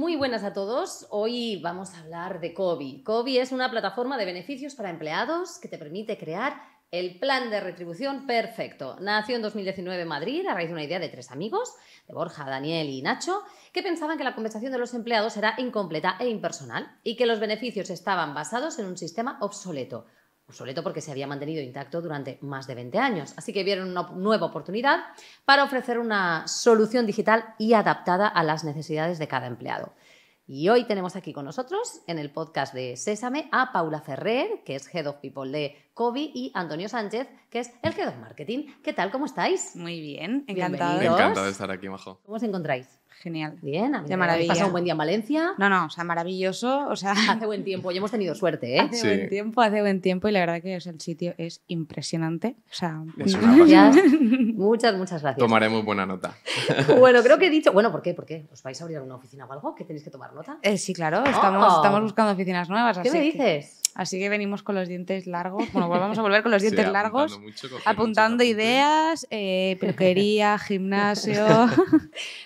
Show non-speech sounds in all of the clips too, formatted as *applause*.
Muy buenas a todos. Hoy vamos a hablar de COBI. COBI es una plataforma de beneficios para empleados que te permite crear el plan de retribución perfecto. Nació en 2019 en Madrid a raíz de una idea de tres amigos, de Borja, Daniel y Nacho, que pensaban que la compensación de los empleados era incompleta e impersonal y que los beneficios estaban basados en un sistema obsoleto. Obsoleto porque se había mantenido intacto durante más de 20 años. Así que vieron una nueva oportunidad para ofrecer una solución digital y adaptada a las necesidades de cada empleado. Y hoy tenemos aquí con nosotros en el podcast de Sésame a Paula Ferrer, que es Head of People de COVID, y Antonio Sánchez, que es el Head of Marketing. ¿Qué tal? ¿Cómo estáis? Muy bien, encantado. Bienvenidos. Encantado de estar aquí, Majo. ¿Cómo os encontráis? Genial. Bien, ¿habéis De maravilla. pasado un buen día en Valencia? No, no, o sea, maravilloso. O sea, Hace buen tiempo, ya hemos tenido suerte, ¿eh? hace Sí. buen tiempo, hace buen tiempo y la verdad que es- el sitio es impresionante. O sea, Es una. *laughs* Muchas, muchas gracias. Tomaremos buena nota. *laughs* Bueno, creo que he dicho. Bueno, ¿por qué? ¿Por qué? ¿Os vais a abrir alguna oficina o algo? ¿Que tenéis que tomar nota? eh, sí, claro, estamos, Oh. estamos buscando oficinas nuevas. ¿Qué así me que- dices? así que venimos con los dientes largos. Bueno, pues vamos a volver con los Sí, dientes apuntando largos. mucho, cogiendo Apuntando apuntes. ideas, eh, peluquería, *laughs* gimnasio.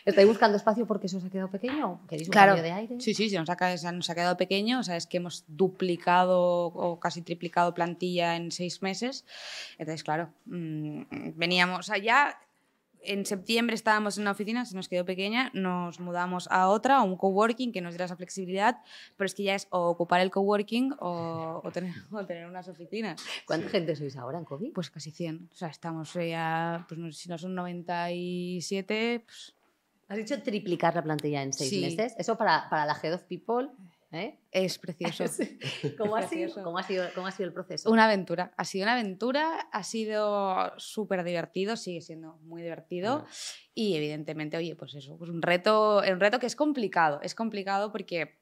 ¿Estáis buscando espacio porque se os ha quedado pequeño? ¿Queréis un Claro. cambio de aire? Sí, sí, se nos, ha, se nos ha quedado pequeño. O sea, es que hemos duplicado o casi triplicado plantilla en seis meses. Entonces, claro, mm, veníamos, ya en septiembre estábamos en una oficina, se nos quedó pequeña, nos mudamos a otra, a un coworking que nos diera esa flexibilidad, pero es que ya es o ocupar el coworking o, o tener, o tener unas oficinas. ¿Cuánta gente sois ahora en COVID? Pues casi 100. O sea, estamos ya, pues si no son 97, pues Has dicho triplicar la plantilla en seis Sí. meses. Eso para, para la Head of People. ¿eh? es precioso. *laughs* ¿Cómo, ha sido, Precioso. cómo, ha sido, ¿Cómo ha sido el proceso? Una aventura. Ha sido una aventura, ha sido súper divertido, sigue siendo muy divertido. Y evidentemente, oye, pues eso, pues un reto, un reto que es complicado. Es complicado porque,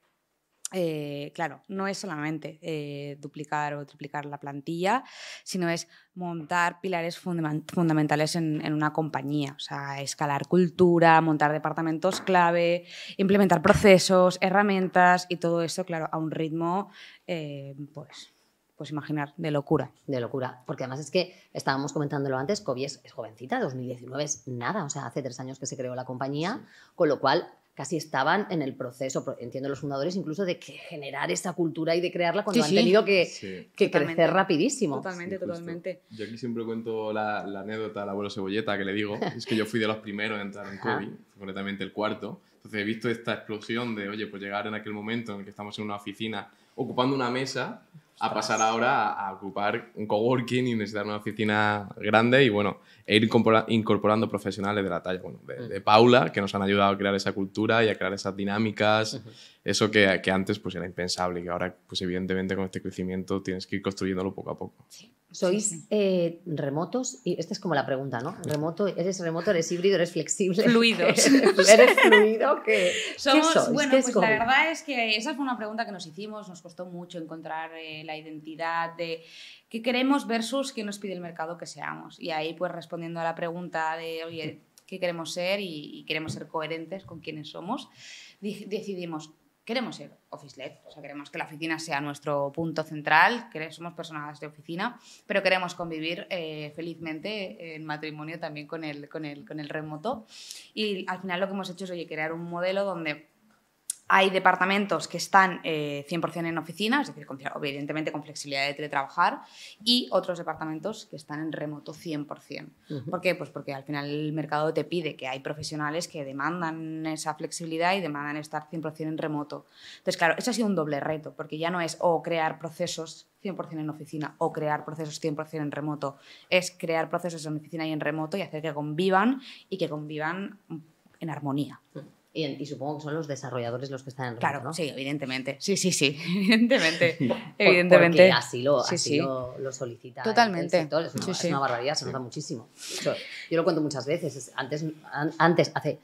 eh, claro, no es solamente eh, duplicar o triplicar la plantilla, sino es montar pilares fundamen- fundamentales en, en una compañía. O sea, escalar cultura, montar departamentos clave, implementar procesos, herramientas y todo eso, claro, a un ritmo, eh, pues, pues imaginar, de locura. De locura. Porque además es que estábamos comentándolo antes, es, es jovencita, 2019 es nada. O sea, hace tres años que se creó la compañía, con lo cual casi estaban en el proceso, pro- entiendo los fundadores, incluso de que generar esa cultura y de crearla cuando Sí, han sí. tenido que, Sí. que crecer rapidísimo. Totalmente, totalmente. Yo aquí siempre cuento la, la anécdota del abuelo Cebolleta que le digo. *laughs* Es que yo fui de los primeros en entrar en. COVID, concretamente el cuarto. Entonces he visto esta explosión de, oye, pues llegar en aquel momento en el que estamos en una oficina ocupando una mesa a pasar ahora a, a ocupar un coworking y necesitar una oficina grande y bueno, e ir incorpora- incorporando profesionales de la talla, bueno, de, de Paula, que nos han ayudado a crear esa cultura y a crear esas dinámicas, eso que, que antes pues era impensable y que ahora pues evidentemente con este crecimiento tienes que ir construyéndolo poco a poco. ¿Sois Sí, sí. eh, remotos? Y esta es como la pregunta, ¿no? Remoto, ¿Eres remoto, eres híbrido, eres flexible? Fluidos. *laughs* ¿Eres fluido? ¿Qué, Somos, ¿qué sois? bueno, ¿Qué es pues la verdad es que esa fue una pregunta que nos hicimos, nos costó mucho encontrar eh, la identidad de qué queremos versus qué nos pide el mercado que seamos. Y ahí pues respondiendo a la pregunta de, oye, ¿qué queremos ser? Y, y queremos ser coherentes con quienes somos, di- decidimos, queremos ser office-led, o sea, queremos que la oficina sea nuestro punto central, que somos personas de oficina, pero queremos convivir eh, felizmente en matrimonio también con el, con, el, con el remoto. Y al final lo que hemos hecho es, oye, crear un modelo donde hay departamentos que están eh, 100% en oficina, es decir, con- evidentemente con flexibilidad de teletrabajar, y otros departamentos que están en remoto 100%. Ujú. ¿Por qué? Pues porque al final el mercado te pide que hay profesionales que demandan esa flexibilidad y demandan estar 100% en remoto. Entonces, claro, eso ha sido un doble reto, porque ya no es o crear procesos 100% en oficina o crear procesos 100% en remoto, es crear procesos en oficina y en remoto y hacer que convivan y que convivan en armonía. Y, en- y supongo que son los desarrolladores los que están en remoto, Claro, ¿no? sí, evidentemente. Sí, sí, sí, *laughs* evidentemente. *laughs* Por- evidentemente. Porque así lo, Sí, así sí. lo, lo solicita Totalmente. el sector. Es una, Sí, es una barbaridad, se nota muchísimo. Eso, yo lo cuento muchas veces. es- Antes, an- antes hace,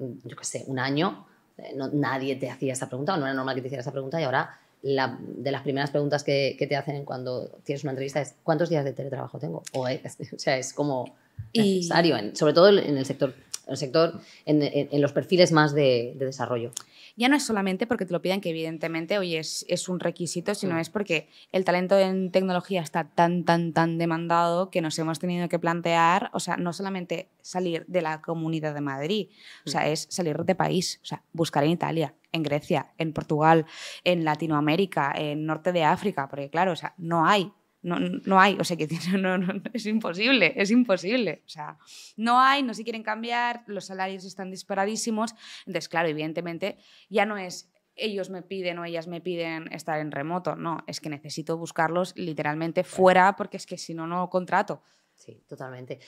mm, yo qué sé, un año, eh, no- nadie te hacía esa pregunta, o no era normal que te hiciera esa pregunta, y ahora la- de las primeras preguntas que, que te hacen cuando tienes una entrevista es ¿cuántos días de teletrabajo tengo? O, es- *laughs* o sea, es como Y- necesario, en- sobre todo en el sector, en, el sector en, en- en los perfiles más de, de desarrollo. Ya no es solamente porque te lo pidan, que evidentemente hoy es, es un requisito, sino Mm. es porque el talento en tecnología está tan, tan, tan demandado que nos hemos tenido que plantear, o sea, no solamente salir de la comunidad de Madrid, o sea, es salir de país, o sea, buscar en Italia, en Grecia, en Portugal, en Latinoamérica, en Norte de África, porque claro, o sea, no hay. No, no hay, o sea, que *laughs* no, no, es imposible, es imposible. O sea, no hay, no se quieren cambiar, los salarios están disparadísimos. Entonces, claro, evidentemente ya no es ellos me piden o ellas me piden estar en remoto. No, es que necesito buscarlos literalmente fuera porque es que si no, no contrato. Sí, totalmente.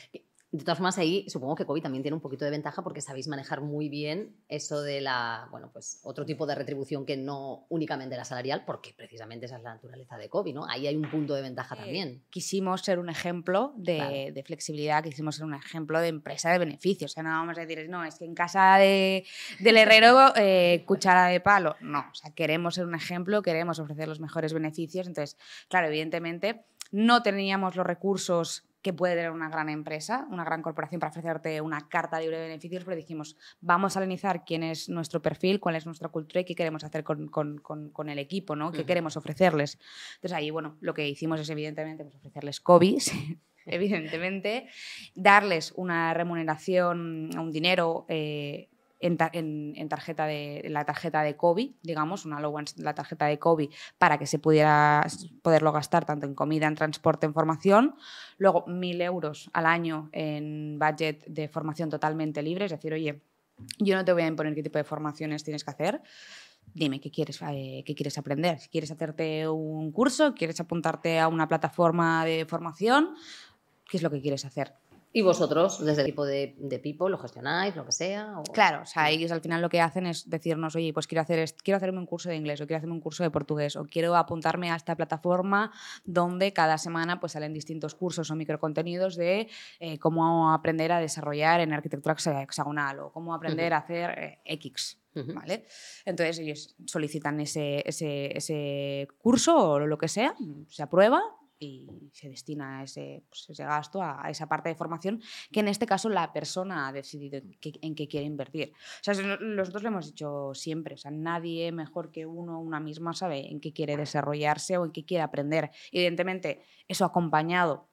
De todas formas, ahí supongo que COVID también tiene un poquito de ventaja porque sabéis manejar muy bien eso de la, bueno, pues otro tipo de retribución que no únicamente la salarial, porque precisamente esa es la naturaleza de COVID, ¿no? Ahí hay un punto de ventaja también. Quisimos ser un ejemplo de, de, flexibilidad, quisimos ser un ejemplo de empresa de beneficios. O sea, no vamos a decir, no, es que en casa de, del herrero, eh, cuchara de palo. No, o sea, queremos ser un ejemplo, queremos ofrecer los mejores beneficios. Entonces, claro, evidentemente no teníamos los recursos que puede tener una gran empresa, una gran corporación para ofrecerte una carta libre de beneficios, pero dijimos, vamos a analizar quién es nuestro perfil, cuál es nuestra cultura y qué queremos hacer con, con, con, el equipo, ¿no? ¿Qué queremos ofrecerles? Entonces ahí, bueno, lo que hicimos es evidentemente pues, ofrecerles COVID, *laughs* evidentemente, darles una remuneración, un dinero eh, en, tarjeta de, la tarjeta de COVID, digamos, una la tarjeta de COVID para que se pudiera poderlo gastar tanto en comida, en transporte, en formación. Luego, mil euros al año en budget de formación totalmente libre, es decir, oye, yo no te voy a imponer qué tipo de formaciones tienes que hacer. Dime qué quieres, eh, qué quieres aprender. Si quieres hacerte un curso, quieres apuntarte a una plataforma de formación, ¿qué es lo que quieres hacer? Y vosotros, desde el tipo de, de people, lo gestionáis, lo que sea. Claro, o sea, ellos al final lo que hacen es decirnos, oye, pues quiero, hacer, quiero hacerme un curso de inglés, o quiero hacerme un curso de portugués, o quiero apuntarme a esta plataforma donde cada semana pues salen distintos cursos o microcontenidos de eh, cómo aprender a desarrollar en arquitectura hexagonal, o cómo aprender a hacer eh, X. ¿Vale? Entonces ellos solicitan ese, ese, ese curso o lo que sea, se aprueba y se destina ese, pues, ese gasto a, esa parte de formación que en este caso la persona ha decidido en qué quiere invertir. O sea, nosotros lo hemos dicho siempre, o sea, nadie mejor que uno, una misma, sabe en qué quiere desarrollarse o en qué quiere aprender. Evidentemente, eso acompañado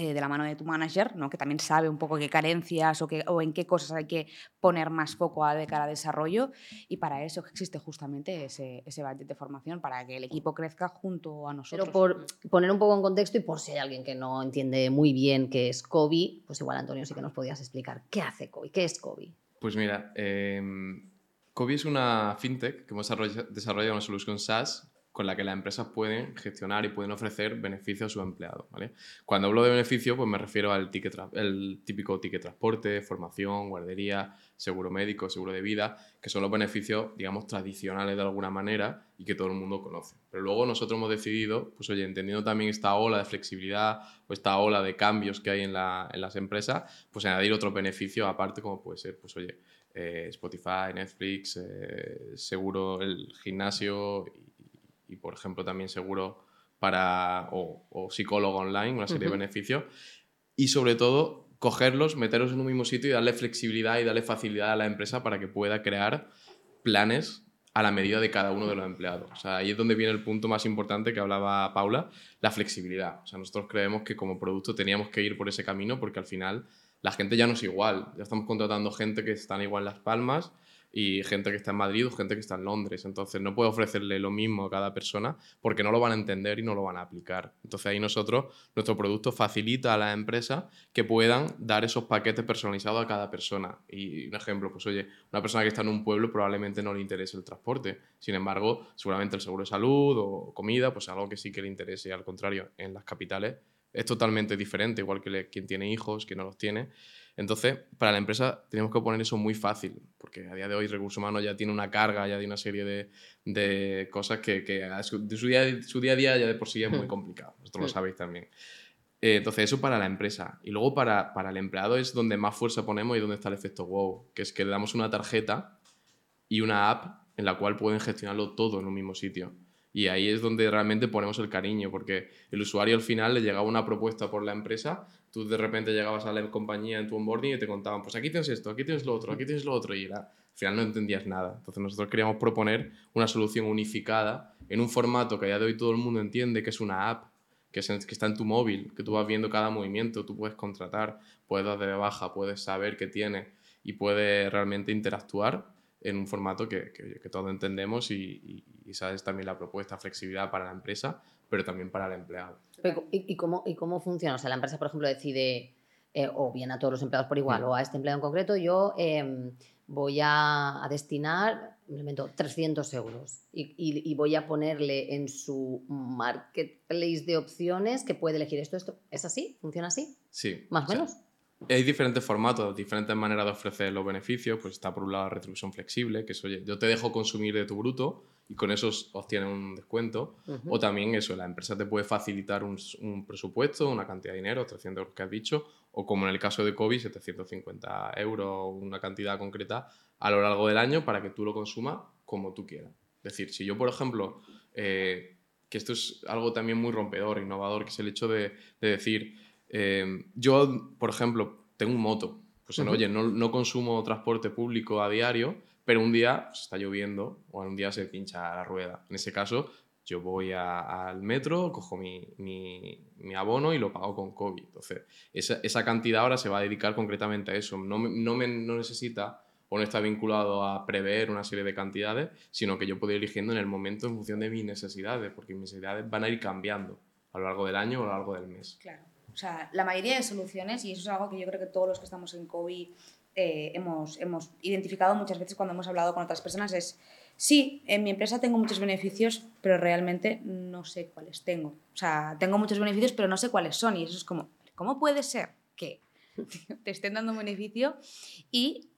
eh, de la mano de tu manager, ¿no? que también sabe un poco qué carencias o, qué, o en qué cosas hay que poner más foco a de cara a desarrollo y para eso existe justamente ese, ese budget de formación, para que el equipo crezca junto a nosotros. Pero por poner un poco en contexto y por si hay alguien que no entiende muy bien qué es COBI, pues igual Antonio sí que nos podías explicar qué hace COBI, qué es COBI. Pues mira, eh, COBI es una fintech que hemos desarrollado una solución SaaS con la que las empresas pueden gestionar y pueden ofrecer beneficios a sus empleados. ¿vale? Cuando hablo de beneficio, pues me refiero al ticket el típico ticket transporte, formación, guardería, seguro médico, seguro de vida, que son los beneficios, digamos, tradicionales de alguna manera y que todo el mundo conoce. Pero luego nosotros hemos decidido, pues oye, entendiendo también esta ola de flexibilidad o esta ola de cambios que hay en, las empresas, pues añadir otros beneficios aparte, como puede ser, pues oye, eh, Spotify, Netflix, eh, seguro el gimnasio y, por ejemplo, también seguro para, o, psicólogo online, una serie de beneficios. Y sobre todo, cogerlos, meterlos en un mismo sitio y darle flexibilidad y darle facilidad a la empresa para que pueda crear planes a la medida de cada uno de los empleados. O sea, ahí es donde viene el punto más importante que hablaba Paula, la flexibilidad. O sea, nosotros creemos que como producto teníamos que ir por ese camino porque al final la gente ya no es igual. Ya estamos contratando gente que están igual en Las Palmas y gente que está en Madrid o gente que está en Londres. Entonces no puedo ofrecerle lo mismo a cada persona porque no lo van a entender y no lo van a aplicar. Entonces ahí nosotros, nuestro producto facilita a las empresas que puedan dar esos paquetes personalizados a cada persona. Y un ejemplo, pues oye, una persona que está en un pueblo probablemente no le interese el transporte. Sin embargo, seguramente el seguro de salud o comida, pues algo que sí que le interese. Al contrario, en las capitales es totalmente diferente, igual que quien tiene hijos, quien no los tiene. Entonces, para la empresa tenemos que poner eso muy fácil, porque a día de hoy recursos humanos ya tiene una carga, ya tiene una serie de, de cosas que, que su, de su, día, su, día, a día ya de por sí es muy hmm. complicado. Vosotros lo hmm. sabéis también. Eh, entonces, eso para la empresa. Y luego para, para, el empleado es donde más fuerza ponemos y donde está el efecto wow, que es que le damos una tarjeta y una app en la cual pueden gestionarlo todo en un mismo sitio. Y ahí es donde realmente ponemos el cariño, porque el usuario al final le llegaba una propuesta por la empresa tú de repente llegabas a la compañía en tu onboarding y te contaban, pues aquí tienes esto, aquí tienes lo otro, aquí tienes lo otro, y al final no entendías nada. Entonces nosotros queríamos proponer una solución unificada en un formato que a día de hoy todo el mundo entiende que es una app, que, que está en tu móvil, que tú vas viendo cada movimiento, tú puedes contratar, puedes dar de baja, puedes saber qué tiene y puedes realmente interactuar en un formato que, que, que todos entendemos y, y, esa es también la propuesta, flexibilidad para la empresa, pero también para el empleado. ¿Y, cómo, ¿Y cómo funciona? O sea, la empresa, por ejemplo, decide, eh, o bien a todos los empleados por igual, o a este empleado en concreto, yo em, voy a, a, destinar, me invento, 300 euros y, y, voy a ponerle en su marketplace de opciones que puede elegir esto, esto. ¿Es así? ¿Funciona así? Sí. Más o menos. Hay diferentes formatos, diferentes maneras de ofrecer los beneficios. Pues está por un lado la retribución flexible, que es, oye, yo te dejo consumir de tu bruto y con eso obtienes un descuento. Uh -huh. O también eso, la empresa te puede facilitar un, un, presupuesto, una cantidad de dinero, 300 euros que has dicho, o como en el caso de COVID, 750 euros, una cantidad concreta a lo largo del año para que tú lo consumas como tú quieras. Es decir, si yo, por ejemplo, eh, que esto es algo también muy rompedor, innovador, que es el hecho de, de decir, eh, yo, por ejemplo, tengo un moto. Pues, uh -huh. oye, no, no, consumo transporte público a diario, pero un día pues, está lloviendo o un día se pincha la rueda. En ese caso, yo voy a, al metro, cojo mi, mi, mi, abono y lo pago con COVID. Entonces, esa, esa, cantidad ahora se va a dedicar concretamente a eso. No, no, me, no necesita o no está vinculado a prever una serie de cantidades, sino que yo puedo ir eligiendo en el momento en función de mis necesidades, porque mis necesidades van a ir cambiando a lo largo del año o a lo largo del mes. Claro. O sea, la mayoría de soluciones, y eso es algo que yo creo que todos los que estamos en COVID eh, hemos, hemos identificado muchas veces cuando hemos hablado con otras personas, es, sí, en mi empresa tengo muchos beneficios, pero realmente no sé cuáles tengo. O sea, tengo muchos beneficios, pero no sé cuáles son. Y eso es como, ¿cómo puede ser que *laughs* te estén dando un beneficio y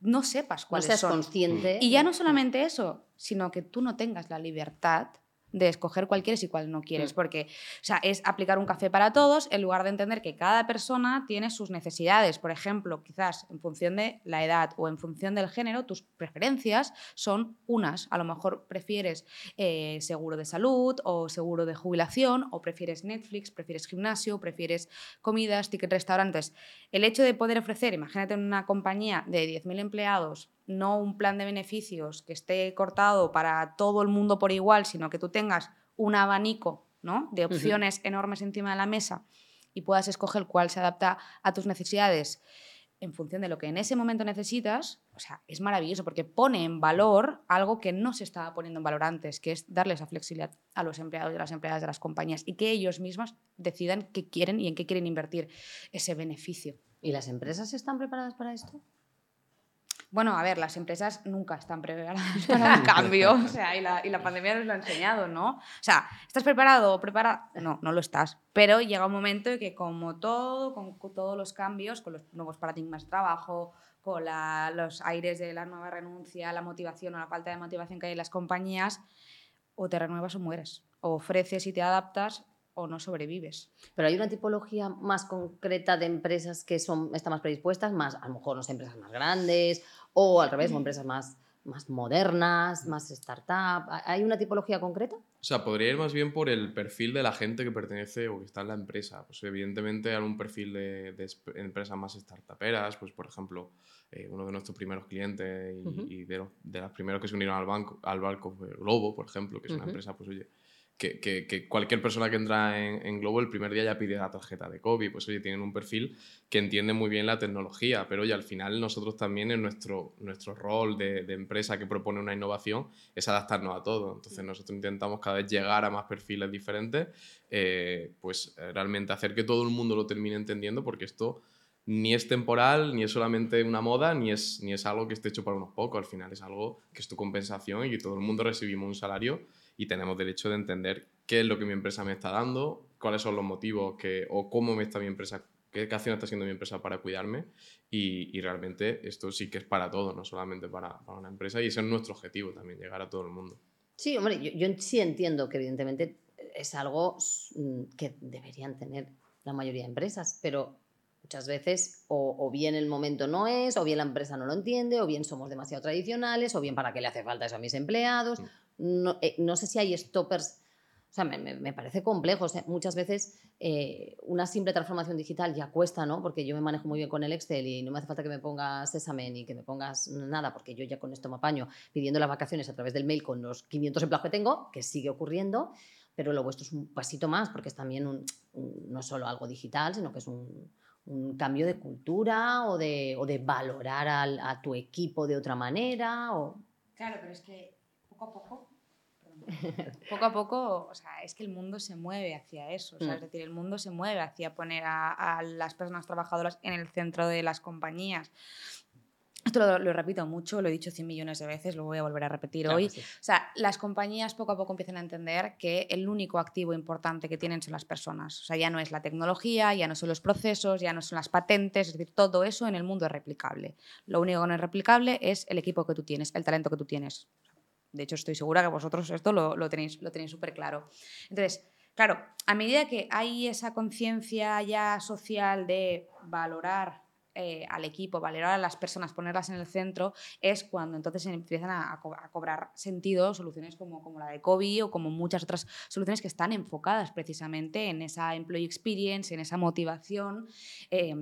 no sepas cuáles no seas son? consciente. Y ya no solamente eso, sino que tú no tengas la libertad de escoger cuál quieres y cuál no quieres, mm. porque o sea, es aplicar un café para todos en lugar de entender que cada persona tiene sus necesidades. Por ejemplo, quizás en función de la edad o en función del género, tus preferencias son unas. A lo mejor prefieres eh, seguro de salud o seguro de jubilación, o prefieres Netflix, prefieres gimnasio, prefieres comidas, ticket restaurantes. El hecho de poder ofrecer, imagínate en una compañía de 10.000 empleados, no un plan de beneficios que esté cortado para todo el mundo por igual, sino que tú tengas un abanico ¿no? de opciones uh -huh. enormes encima de la mesa y puedas escoger cuál se adapta a tus necesidades en función de lo que en ese momento necesitas, o sea, es maravilloso porque pone en valor algo que no se estaba poniendo en valor antes, que es darle esa flexibilidad a los empleados y a las empleadas de las compañías y que ellos mismos decidan qué quieren y en qué quieren invertir ese beneficio. ¿Y las empresas están preparadas para esto? Bueno, a ver, las empresas nunca están preparadas *laughs* para un cambio, o sea, y la, y la, pandemia nos lo ha enseñado, ¿no? O sea, ¿estás preparado o preparada? No, no lo estás, pero llega un momento en que como todo, con, con todos los cambios, con los nuevos paradigmas de trabajo, con la, los aires de la nueva renuncia, la motivación o la falta de motivación que hay en las compañías, o te renuevas o mueres, o ofreces y te adaptas o no sobrevives. Pero hay una tipología más concreta de empresas que son, están más predispuestas, más, a lo mejor no sé, empresas más grandes o al revés, o empresas más, más modernas, más startup. ¿Hay una tipología concreta? O sea, podría ir más bien por el perfil de la gente que pertenece o que está en la empresa. Pues evidentemente hay un perfil de, de empresas más startuperas, pues por ejemplo, eh, uno de nuestros primeros clientes y, uh -huh. y de, los, de primeros que se unieron al, banco, al barco fue Globo, por ejemplo, que es uh -huh. una empresa, pues oye, que, que, que, cualquier persona que entra en, en, Globo el primer día ya pide la tarjeta de COVID. Pues oye, tienen un perfil que entiende muy bien la tecnología, pero oye, al final nosotros también en nuestro, nuestro rol de, de, empresa que propone una innovación es adaptarnos a todo. Entonces nosotros intentamos cada vez llegar a más perfiles diferentes, eh, pues eh, realmente hacer que todo el mundo lo termine entendiendo porque esto ni es temporal, ni es solamente una moda, ni es, ni es algo que esté hecho para unos pocos. Al final es algo que es tu compensación y que todo el mundo recibimos un salario y tenemos derecho de entender qué es lo que mi empresa me está dando, cuáles son los motivos que, o cómo me está mi empresa, qué, qué acción está haciendo mi empresa para cuidarme y, y, realmente esto sí que es para todos, no solamente para, para, una empresa y ese es nuestro objetivo también, llegar a todo el mundo. Sí, hombre, yo, yo sí entiendo que evidentemente es algo mm, que deberían tener la mayoría de empresas, pero muchas veces o, o, bien el momento no es, o bien la empresa no lo entiende, o bien somos demasiado tradicionales, o bien para qué le hace falta eso a mis empleados. No, eh, no sé si hay stoppers, o sea, me, me, parece complejo. O sea, muchas veces eh, una simple transformación digital ya cuesta, ¿no? Porque yo me manejo muy bien con el Excel y no me hace falta que me pongas examen y que me pongas nada, porque yo ya con esto me apaño pidiendo las vacaciones a través del mail con los 500 empleados que tengo, que sigue ocurriendo, pero lo vuestro es un pasito más, porque es también un, no solo algo digital, sino que es un, un cambio de cultura o de, o de valorar al- a tu equipo de otra manera. O... Claro, pero es que poco a poco, *laughs* poco a poco, o sea, es que el mundo se mueve hacia eso, o sea, Mm. es decir, el mundo se mueve hacia poner a, a las personas trabajadoras en el centro de las compañías. Esto lo, lo repito mucho, lo he dicho 100 millones de veces, lo voy a volver a repetir Claro hoy. sí. O sea, las compañías poco a poco empiezan a entender que el único activo importante que tienen son las personas. O sea, ya no es la tecnología, ya no son los procesos, ya no son las patentes, es decir, todo eso en el mundo es replicable. Lo único que no es replicable es el equipo que tú tienes, el talento que tú tienes. De hecho, estoy segura que vosotros esto lo, tenéis lo tenéis súper claro. Entonces, claro, a medida que hay esa conciencia ya social de valorar eh, al equipo, valorar a las personas, ponerlas en el centro, es cuando entonces empiezan a, a co- a cobrar sentido soluciones como, como la de COVID o como muchas otras soluciones que están enfocadas precisamente en esa employee experience, en esa motivación eh,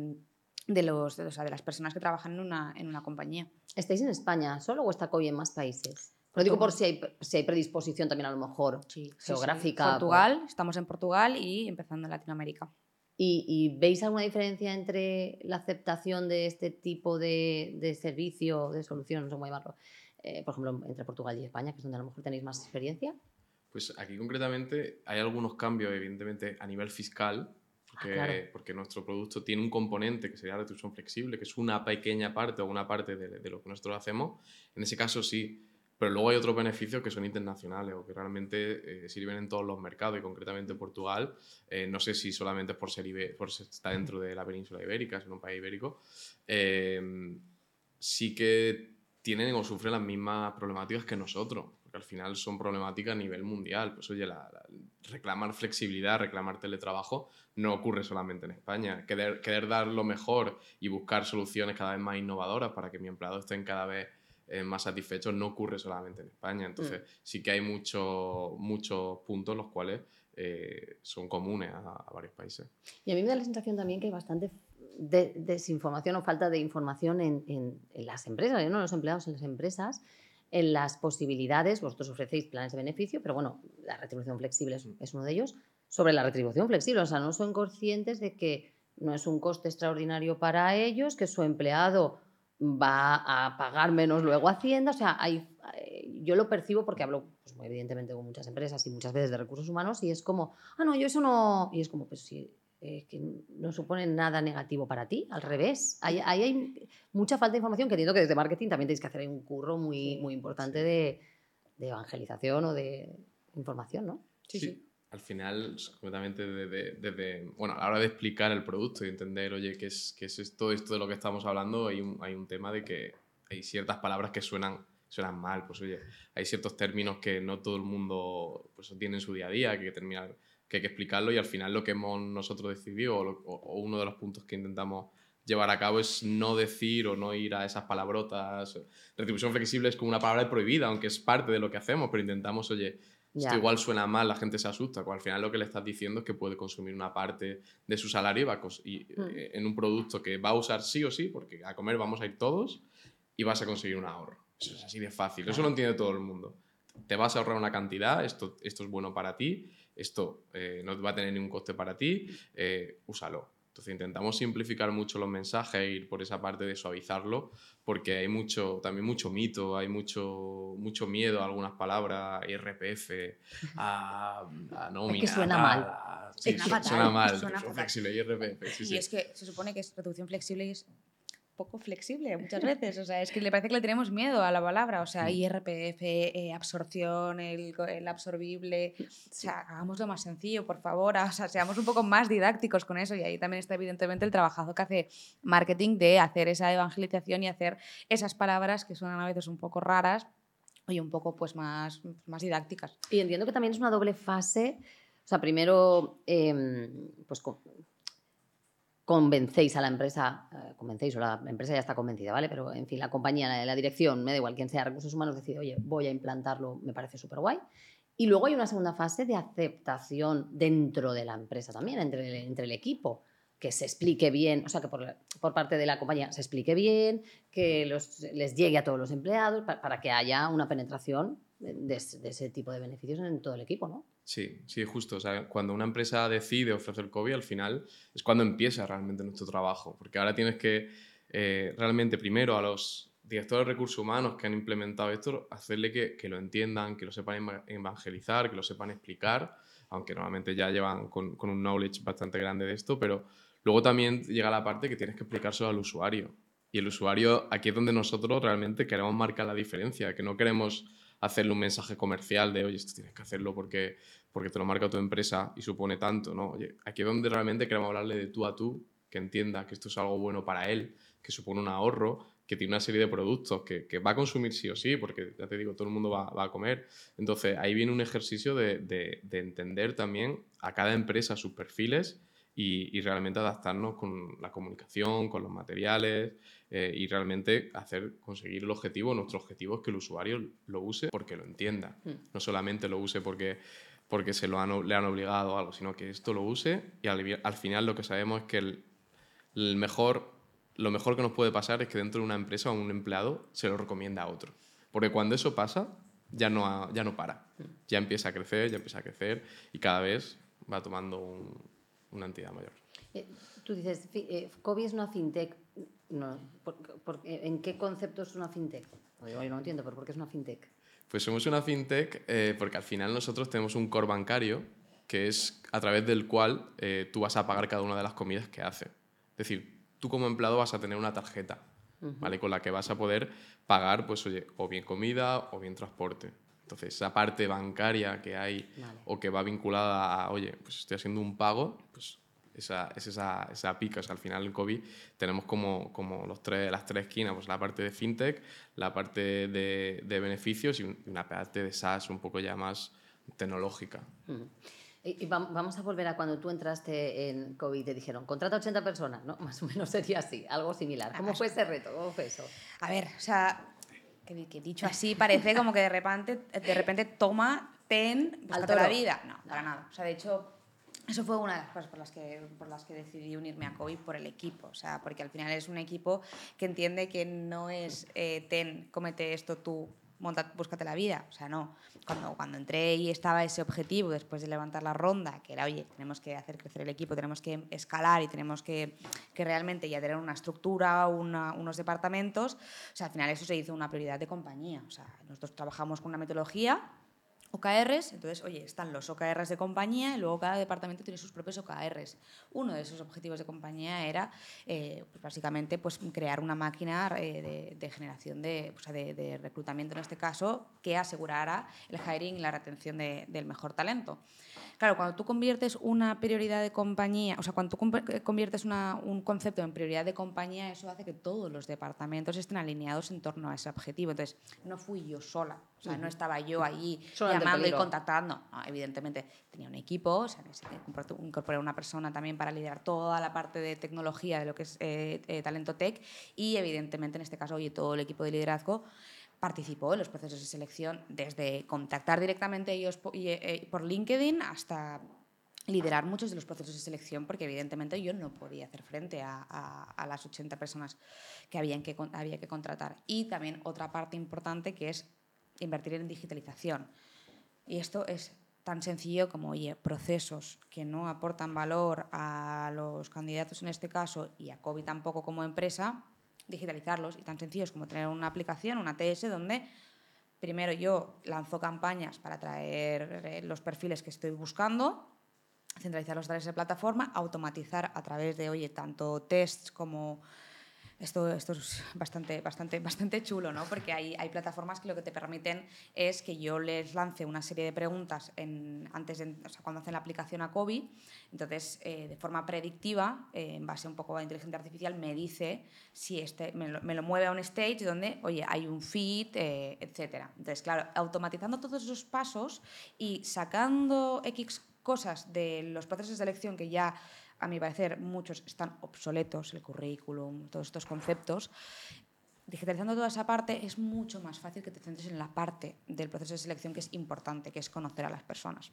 de, los, de, de las personas que trabajan en una, en una compañía. ¿Estáis en España solo o está COVID en más países? Lo digo por si hay, si hay predisposición también a lo mejor Sí, sí, sí. geográfica. Portugal, estamos en Portugal y empezando en Latinoamérica. ¿Y, y veis alguna diferencia entre la aceptación de este tipo de, de servicio, de solución, no sé cómo llamarlo, eh, por ejemplo, entre Portugal y España, que es donde a lo mejor tenéis más experiencia? Pues aquí concretamente hay algunos cambios, evidentemente, a nivel fiscal, porque, claro. porque nuestro producto tiene un componente que sería la retribución flexible, que es una pequeña parte o una parte de, de lo que nosotros hacemos. En ese caso sí, pero luego hay otros beneficios que son internacionales o que realmente eh, sirven en todos los mercados y concretamente en Portugal. eh, no sé si solamente es por ser, ibe- por ser- está dentro de la península ibérica, es un país ibérico. eh, sí que tienen o sufren las mismas problemáticas que nosotros, porque al final son problemáticas a nivel mundial. Pues oye, la- la- reclamar flexibilidad, reclamar teletrabajo no ocurre solamente en España. Querer, querer dar lo mejor y buscar soluciones cada vez más innovadoras para que mi empleado estén cada vez eh, más satisfechos no ocurre solamente en España. Entonces sí que hay mucho- muchos puntos los cuales eh, son comunes a, a varios países. Y a mí me da la sensación también que hay bastante de- desinformación o falta de información en, en- en las empresas, ¿eh? no en los empleados, en las empresas, en las posibilidades. Vosotros ofrecéis planes de beneficio, pero bueno, la retribución flexible es, es uno de ellos. Sobre la retribución flexible, o sea, no son conscientes de que no es un coste extraordinario para ellos, que su empleado va a pagar menos luego Hacienda. O sea, hay, eh, yo lo percibo porque hablo, pues, evidentemente, con muchas empresas y muchas veces de recursos humanos y es como, ah, no, yo eso no. Y es como, pues sí, eh, que no supone nada negativo para ti, al revés. Ahí, ahí hay mucha falta de información que entiendo que desde marketing también tenéis que hacer un curro muy, Sí, muy importante sí. de, de evangelización o de información, ¿no? Sí, sí. Al final, completamente desde, bueno, a la hora de explicar el producto y entender, oye, qué es, qué es todo esto de lo que estamos hablando, hay un, hay un tema de que hay ciertas palabras que suenan, suenan mal. Pues oye, hay ciertos términos que no todo el mundo pues, tiene en su día a día, que hay que terminar, que hay que explicarlo y al final lo que hemos nosotros decidido o, lo- o uno de los puntos que intentamos llevar a cabo es no decir o no ir a esas palabrotas. Retribución flexible es como una palabra prohibida, aunque es parte de lo que hacemos, pero intentamos, oye, Ya. esto igual suena mal, la gente se asusta. cuando al final lo que le estás diciendo es que puede consumir una parte de su salario y va a y, Mm. eh, en un producto que va a usar sí o sí, porque a comer vamos a ir todos y vas a conseguir un ahorro. Eso es así de fácil. Eso lo entiende todo el mundo. Te vas a ahorrar una cantidad, esto, esto es bueno para ti, esto eh, no va a tener ningún coste para ti, eh, úsalo. Entonces intentamos simplificar mucho los mensajes e ir por esa parte de suavizarlo, porque hay mucho, también mucho mito, hay mucho, mucho miedo a algunas palabras, IRPF, a, a nómina. suena tal, mal. a- sí, Suena fatal, suena mal. suena flexible, IRPF, sí, y sí. es que se supone que es reducción flexible y es poco flexible muchas *laughs* veces. O sea, es que le parece que le tenemos miedo a la palabra. O sea, Mm. IRPF, eh, absorción, el, el absorbible. O sea, hagámoslo más sencillo, por favor. *laughs* O sea, seamos un poco más didácticos con eso. Y ahí también está evidentemente el trabajazo que hace marketing de hacer esa evangelización y hacer esas palabras que suenan a veces un poco raras y un poco pues más, más didácticas. Y entiendo que también es una doble fase. O sea, primero, em, pues convencéis a la empresa, eh, convencéis o la empresa ya está convencida, ¿vale? Pero en fin, la compañía, la, dirección, me da igual quién sea, recursos humanos, decide, oye, voy a implantarlo, me parece súper guay. Y luego hay una segunda fase de aceptación dentro de la empresa también, entre el, entre el equipo. que se explique bien, o sea, que por, por parte de la compañía se explique bien, que les llegue a todos los empleados, pa- para, que haya una penetración de, de ese tipo de beneficios en todo el equipo, ¿no? Sí, sí, justo. O sea, cuando una empresa decide ofrecer COVID, al final es cuando empieza realmente nuestro trabajo. Porque ahora tienes que eh, realmente primero a los directores de recursos humanos que han implementado esto, hacerle que, que lo entiendan, que lo sepan eva- evangelizar, que lo sepan explicar, aunque normalmente ya llevan con, con un knowledge bastante grande de esto, pero luego también llega la parte que tienes que explicárselo al usuario. Y el usuario, aquí es donde nosotros realmente queremos marcar la diferencia, que no queremos hacerle un mensaje comercial de, oye, esto tienes que hacerlo porque, porque te lo marca tu empresa y supone tanto, ¿no? Oye, aquí es donde realmente queremos hablarle de tú a tú, que entienda que esto es algo bueno para él, que supone un ahorro, que tiene una serie de productos que, que va a consumir sí o sí, porque ya te digo, todo el mundo va, va a comer. Entonces, ahí viene un ejercicio de, de- de entender también a cada empresa sus perfiles y, y realmente adaptarnos con la comunicación, con los materiales eh, y realmente hacer conseguir el objetivo. Nuestro objetivo es que el usuario lo use porque lo entienda, Mm. no solamente lo use porque, porque se lo han, le han obligado o algo, sino que esto lo use y al, al final lo que sabemos es que el, el mejor, lo mejor que nos puede pasar es que dentro de una empresa o un empleado se lo recomienda a otro. Porque cuando eso pasa, ya no, ha- ya no para. Ya empieza a crecer, ya empieza a crecer y cada vez va tomando un- una entidad mayor. Eh, tú dices, eh, Kobe es una fintech. No, por- por- ¿En qué concepto es una fintech? Yo no entiendo, pero ¿por qué es una fintech? Pues somos una fintech eh, porque al final nosotros tenemos un core bancario que es a través del cual eh, tú vas a pagar cada una de las comidas que hace. Es decir, tú como empleado vas a tener una tarjeta, ¿vale? Con la que vas a poder pagar, pues oye, o bien comida o bien transporte. Entonces, esa parte bancaria que hay Vale. o que va vinculada a, oye, pues estoy haciendo un pago, pues esa, es esa, esa pica. O sea, al final en COVID tenemos como, como los tres, las tres esquinas, pues la parte de fintech, la parte de, de beneficios y un- y una parte de SaaS un poco ya más tecnológica. Y, y vam- vamos a volver a cuando tú entraste en COVID y te dijeron, contrata 80 personas, ¿no? *laughs* Más o menos sería así, algo similar. ¿Cómo fue ese reto? ¿Cómo fue eso? A ver, o sea, que, que dicho así parece como que de repente, de repente toma, ten, búscate la vida. No, para nada. O sea, de hecho, eso fue una de las cosas por las que, por las que decidí unirme a COVID, por el equipo. O sea, porque al final es un equipo que entiende que no es eh, ten, cómete esto tú, monta, búscate la vida. O sea, no. Cuando, cuando entré y estaba ese objetivo después de levantar la ronda, que era, oye, tenemos que hacer crecer el equipo, tenemos que escalar y tenemos que, que realmente ya tener una estructura, unos departamentos, o sea, al final eso se hizo una prioridad de compañía. O sea, nosotros trabajamos con una metodología OKRs, entonces, oye, están los OKRs de compañía y luego cada departamento tiene sus propios OKRs. Uno de esos objetivos de compañía era, eh, pues básicamente, pues, crear una máquina eh, de, generación de, o sea, de, reclutamiento, en este caso, que asegurara el hiring y la retención de- del mejor talento. Claro, cuando tú conviertes una prioridad de compañía, o sea, cuando tú eh, conviertes un concepto en prioridad de compañía, eso hace que todos los departamentos estén alineados en torno a ese objetivo. Entonces, no fui yo sola, o sea, no estaba yo allí Sola ante el llamando y contactando. No, evidentemente tenía un equipo, o sea, incorporé- una persona también para liderar toda la parte de tecnología de lo que es eh, eh, talento tech y evidentemente en este caso, oye, todo el equipo de liderazgo participó en los procesos de selección desde contactar directamente ellos po- y, eh, por LinkedIn hasta liderar muchos de los procesos de selección porque evidentemente yo no podía hacer frente a, a- a las 80 personas que, habían que había que contratar. Y también otra parte importante que es invertir en digitalización. Y esto es tan sencillo como, oye, procesos que no aportan valor a los candidatos en este caso y a COVID tampoco como empresa, digitalizarlos. Y tan sencillos como tener una aplicación, una TS, donde primero yo lanzo campañas para traer eh, los perfiles que estoy buscando, centralizarlos a través de plataforma, automatizar a través de, oye, tanto tests como... Esto, esto es bastante, bastante, bastante chulo, ¿no? Porque hay, hay plataformas que lo que te permiten es que yo les lance una serie de preguntas en, antes de, o sea, cuando hacen la aplicación a COVID. Entonces, eh, de forma predictiva, eh, en base un poco a inteligencia artificial, me dice si este, me, lo, me lo mueve a un stage donde, oye, hay un feed, eh, etc. Entonces, claro, automatizando todos esos pasos y sacando X cosas de los procesos de selección que ya a mi parecer muchos están obsoletos, el currículum, todos estos conceptos, digitalizando toda esa parte es mucho más fácil que te centres en la parte del proceso de selección que es importante, que es conocer a las personas.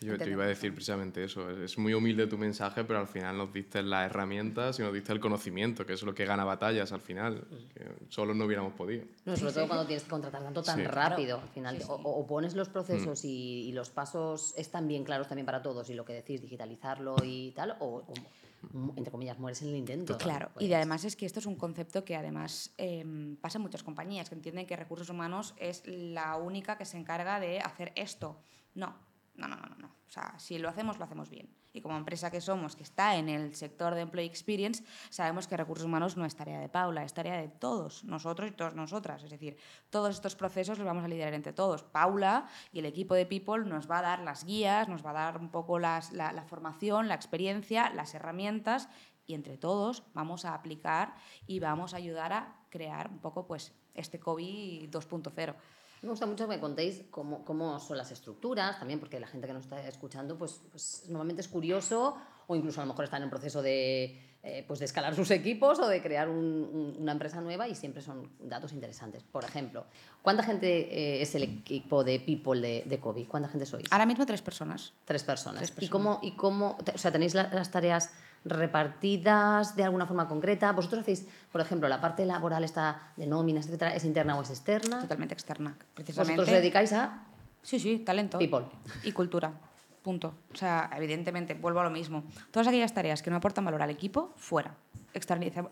Yo te iba a decir precisamente eso. Es muy humilde tu mensaje, pero al final nos diste las herramientas y nos diste el conocimiento, que es lo que gana batallas al final. Que solo no hubiéramos podido. No, sobre todo cuando tienes que contratar tanto tan rápido. Al final, o, o, pones los procesos mm. y, y, los pasos están bien claros también para todos y lo que decís, digitalizarlo y tal, o, o entre comillas, mueres en el intento. Claro, y además es que esto es un concepto que además eh, pasa en muchas compañías, que entienden que recursos humanos es la única que se encarga de hacer esto. No, no, no, no, no. O sea, si lo hacemos, lo hacemos bien. Y como empresa que somos, que está en el sector de Employee Experience, sabemos que recursos humanos no es tarea de Paula, es tarea de todos nosotros y todas nosotras. Es decir, todos estos procesos los vamos a liderar entre todos. Paula y el equipo de People nos va a dar las guías, nos va a dar un poco las, la, la formación, la experiencia, las herramientas y entre todos vamos a aplicar y vamos a ayudar a crear un poco pues, este COVID 2.0. Me gusta mucho que me contéis cómo, cómo, son las estructuras, también porque la gente que nos está escuchando, pues, pues normalmente es curioso o incluso a lo mejor está en el proceso de, eh, pues de escalar sus equipos o de crear un, un, una empresa nueva y siempre son datos interesantes. Por ejemplo, ¿cuánta gente eh, es el equipo de People de, de COVID? ¿Cuánta gente sois? Ahora mismo tres personas. Tres personas. Tres personas. ¿Y, cómo, ¿Y cómo, o sea, tenéis la, las tareas repartidas de alguna forma concreta? ¿Vosotros hacéis, por ejemplo, la parte laboral está de nóminas, etcétera, es interna o es externa? Totalmente externa, precisamente. ¿Vosotros os dedicáis a...? Sí, sí, talento. People. Y cultura. Punto. O sea, evidentemente, vuelvo a lo mismo. Todas aquellas tareas que no aportan valor al equipo, fuera.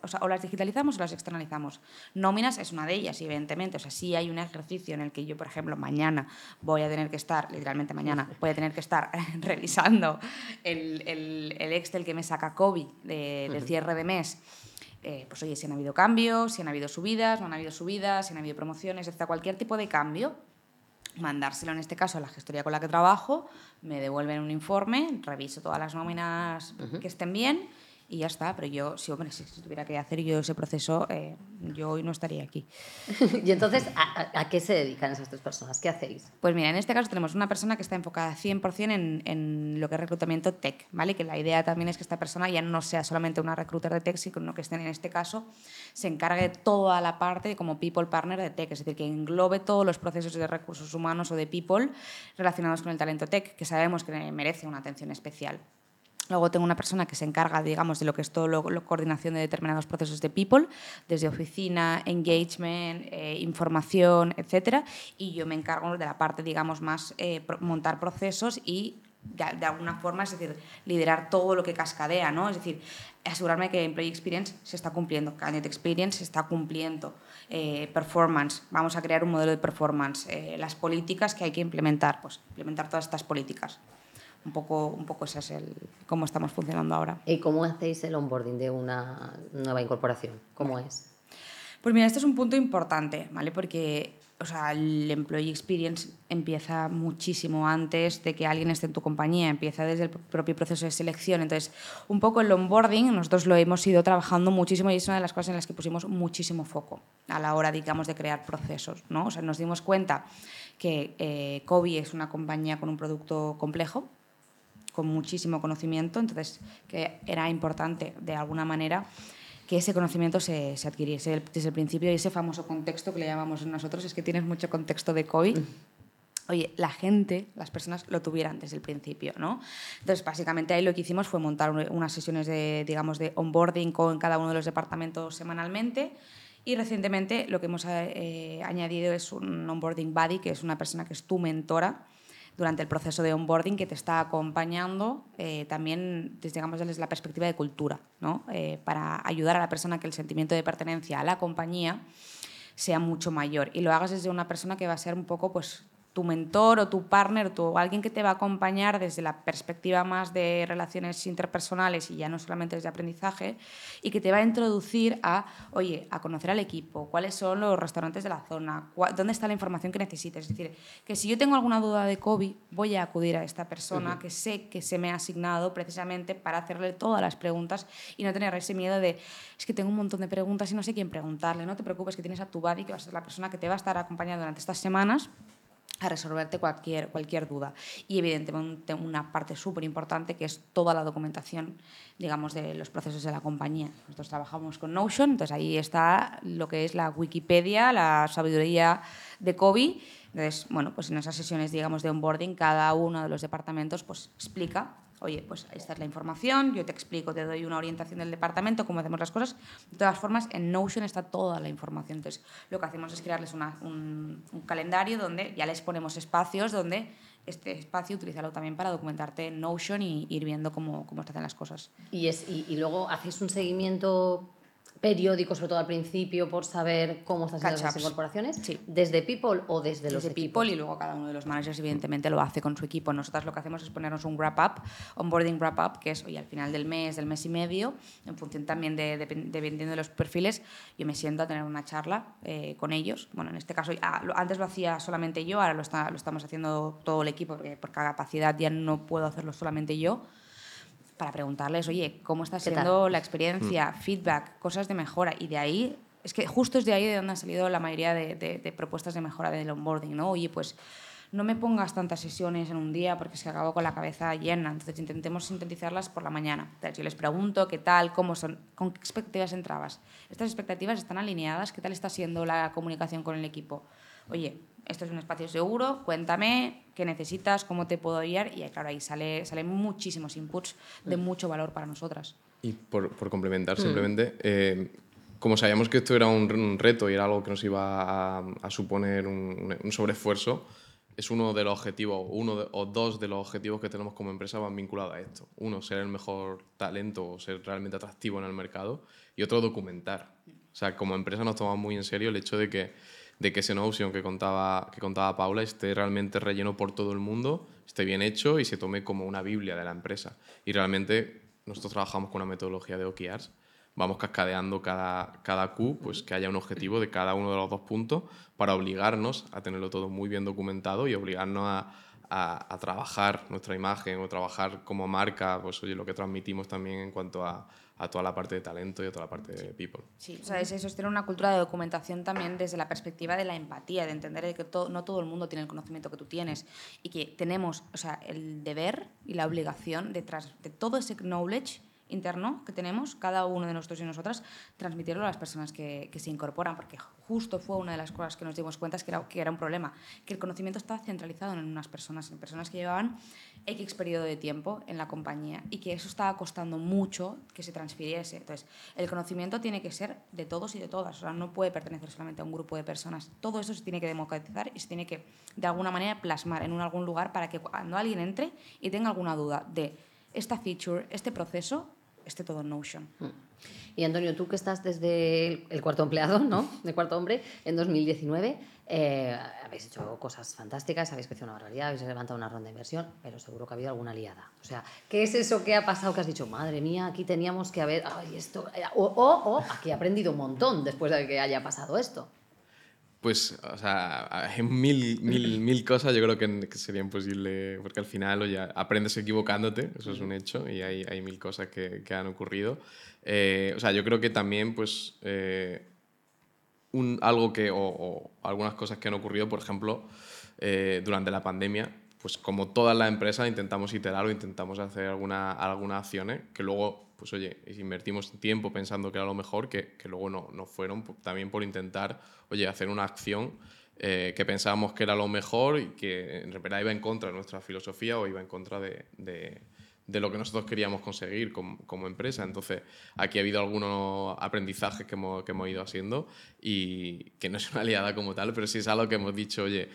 O, sea, o las digitalizamos o las externalizamos. Nóminas es una de ellas, evidentemente. O sea, sí hay un ejercicio en el que yo, por ejemplo, mañana voy a tener que estar, literalmente mañana, *laughs* voy a tener que estar *laughs* revisando el, el, el Excel que me saca COVID de, del cierre de mes. Eh, pues oye, si han habido cambios, si han habido subidas, no han habido subidas, si han habido promociones, etc. Cualquier tipo de cambio, mandárselo en este caso a la gestoría con la que trabajo, me devuelven un informe, reviso todas las nóminas uh -huh. que estén bien y ya está. Pero yo, si, hombre, si, tuviera que hacer yo ese proceso, eh, yo hoy no estaría aquí. *laughs* y entonces, ¿a, ¿a, qué se dedican esas tres personas? ¿Qué hacéis? Pues mira, en este caso tenemos una persona que está enfocada 100% en, en lo que es reclutamiento tech, ¿vale? Que la idea también es que esta persona ya no sea solamente una recruiter de tech, sino que esté en este caso se encargue de toda la parte como people partner de tech, es decir, que englobe todos los procesos de recursos humanos o de people relacionados con el talento tech, que sabemos que merece una atención especial. Luego tengo una persona que se encarga, digamos, de lo que es todo la coordinación de determinados procesos de people, desde oficina, engagement, eh, información, etcétera. Y yo me encargo de la parte, digamos, más eh, montar procesos y de, alguna forma, es decir, liderar todo lo que cascadea, ¿no? Es decir, asegurarme que Employee Experience se está cumpliendo, Candidate Experience se está cumpliendo, eh, performance, vamos a crear un modelo de performance, las políticas que hay que implementar, pues implementar todas estas políticas un poco, un poco ese es el, cómo estamos funcionando ahora. ¿Y cómo hacéis el onboarding de una nueva incorporación? ¿Cómo es? Pues mira, este es un punto importante, ¿vale? Porque o sea, el employee experience empieza muchísimo antes de que alguien esté en tu compañía, empieza desde el propio proceso de selección. Entonces, un poco el onboarding, nosotros lo hemos ido trabajando muchísimo y es una de las cosas en las que pusimos muchísimo foco a la hora, digamos, de crear procesos. ¿no? O sea, nos dimos cuenta que eh, Kobe es una compañía con un producto complejo, con muchísimo conocimiento, entonces que era importante de alguna manera que ese conocimiento se, se adquiriese desde el principio y ese famoso contexto que le llamamos nosotros, es que tienes mucho contexto de COVID. Oye, la gente, las personas lo tuvieran desde el principio, ¿no? Entonces, básicamente ahí lo que hicimos fue montar unas sesiones de, digamos, de onboarding con cada uno de los departamentos semanalmente, y recientemente lo que hemos eh, añadido es un onboarding buddy, que es una persona que es tu mentora, durante el proceso de onboarding que te está acompañando eh, también desde, digamos, la perspectiva de cultura, ¿no? Eh, para ayudar a la persona que el sentimiento de pertenencia a la compañía sea mucho mayor y lo hagas desde una persona que va a ser un poco pues tu mentor o tu partner o alguien que te va a acompañar desde la perspectiva más de relaciones interpersonales y ya no solamente desde aprendizaje y que te va a introducir a, oye, a conocer al equipo, cuáles son los restaurantes de la zona, dónde está la información que necesites. Es decir, que si yo tengo alguna duda de COVID, voy a acudir a esta persona uh -huh. que sé que se me ha asignado precisamente para hacerle todas las preguntas y no tener ese miedo de, es que tengo un montón de preguntas y no sé quién preguntarle. No te preocupes que tienes a tu buddy, que va a ser la persona que te va a estar acompañando durante estas semanas a resolverte cualquier, cualquier duda. Y evidentemente una parte súper importante que es toda la documentación, digamos, de los procesos de la compañía. Nosotros trabajamos con Notion, entonces ahí está lo que es la Wikipedia, la sabiduría de Kobe. Entonces, bueno, pues en esas sesiones, digamos, de onboarding, cada uno de los departamentos pues explica oye, pues esta es la información, yo te explico, te doy una orientación del departamento, cómo hacemos las cosas. De todas formas, en Notion está toda la información. Entonces, lo que hacemos es crearles un, calendario donde ya les ponemos espacios donde este espacio utilizarlo también para documentarte en Notion y ir viendo cómo, cómo se hacen las cosas. Y, es, y, y luego hacéis un seguimiento periódico, sobre todo al principio, por saber cómo están haciendo las incorporaciones? Sí. ¿Desde People o desde, los People y luego cada uno de los managers, evidentemente, lo hace con su equipo. Nosotras lo que hacemos es ponernos un wrap-up, onboarding wrap-up, que es hoy al final del mes, del mes y medio, en función también de, dependiendo de los perfiles, yo me siento a tener una charla eh, con ellos. Bueno, en este caso, ah, antes lo hacía solamente yo, ahora lo, está, lo estamos haciendo todo el equipo, porque por capacidad ya no puedo hacerlo solamente yo para preguntarles, oye, ¿cómo está siendo la experiencia? Mm. Feedback, cosas de mejora. Y de ahí, es que justo es de ahí de donde han salido la mayoría de, propuestas de mejora del onboarding, ¿no? Oye, pues no me pongas tantas sesiones en un día porque es que acabo con la cabeza llena. Entonces intentemos sintetizarlas por la mañana. Entonces, yo les pregunto qué tal, cómo son, con qué expectativas entrabas. ¿Estas expectativas están alineadas? ¿Qué tal está siendo la comunicación con el equipo? Oye, esto es un espacio seguro, cuéntame qué necesitas, cómo te puedo guiar. Y claro, ahí sale, salen muchísimos inputs de mm. mucho valor para nosotras. Y por, por complementar, mm. simplemente, eh, como sabíamos que esto era un, reto y era algo que nos iba a, suponer un, un, sobreesfuerzo, es uno de los objetivos, uno o dos de los objetivos que tenemos como empresa van vinculados a esto. Uno, ser el mejor talento o ser realmente atractivo en el mercado. Y otro, documentar. O sea, como empresa nos tomamos muy en serio el hecho de que de que ese Notion que contaba, que contaba Paula esté realmente relleno por todo el mundo, esté bien hecho y se tome como una Biblia de la empresa. Y realmente nosotros trabajamos con una metodología de OKRs, vamos cascadeando cada, cada Q, pues que haya un objetivo de cada uno de los dos puntos para obligarnos a tenerlo todo muy bien documentado y obligarnos a, a, a trabajar nuestra imagen o trabajar como marca, pues oye, lo que transmitimos también en cuanto a a toda la parte de talento y a toda la parte de people. Sí, o sea, es eso, es tener una cultura de documentación también desde la perspectiva de la empatía, de entender que no todo el mundo tiene el conocimiento que tú tienes y que tenemos, o sea, el deber y la obligación detrás de todo ese knowledge interno que tenemos, cada uno de nosotros y nosotras, transmitirlo a las personas que, que, se incorporan, porque justo fue una de las cosas que nos dimos cuenta es que era, que era un problema, que el conocimiento estaba centralizado en unas personas, en personas que llevaban X periodo de tiempo en la compañía y que eso estaba costando mucho que se transfiriese. Entonces, el conocimiento tiene que ser de todos y de todas, o sea, no puede pertenecer solamente a un grupo de personas. Todo eso se tiene que democratizar y se tiene que, de alguna manera, plasmar en un, algún lugar para que cuando alguien entre y tenga alguna duda de esta feature, este proceso, esté todo en Notion. Mm. Y Antonio, tú que estás desde el cuarto empleado, ¿no? *laughs* De cuarto hombre, en 2019, eh, habéis hecho cosas fantásticas, habéis crecido una barbaridad, habéis levantado una ronda de inversión, pero seguro que ha habido alguna liada. O sea, ¿qué es eso que ha pasado que has dicho, madre mía, aquí teníamos que haber, ay, esto, o, o, o aquí he aprendido un montón después de que haya pasado esto? Pues, o sea, hay mil, mil, mil cosas yo creo que, sería imposible, porque al final, oye, aprendes equivocándote, eso es un hecho, y hay, hay mil cosas que, que han ocurrido. Eh, o sea, yo creo que también, pues, eh, un, algo que, o, algunas cosas que han ocurrido, por ejemplo, eh, durante la pandemia, pues como todas las empresas intentamos iterar o intentamos hacer alguna, algunas acciones que luego pues oye, invertimos tiempo pensando que era lo mejor, que, que luego no, no, fueron, también por intentar, oye, hacer una acción eh, que pensábamos que era lo mejor y que en realidad iba en contra de nuestra filosofía o iba en contra de, de, de lo que nosotros queríamos conseguir como, como, empresa. Entonces, aquí ha habido algunos aprendizajes que hemos, que hemos ido haciendo y que no es una aliada como tal, pero sí es algo que hemos dicho, oye,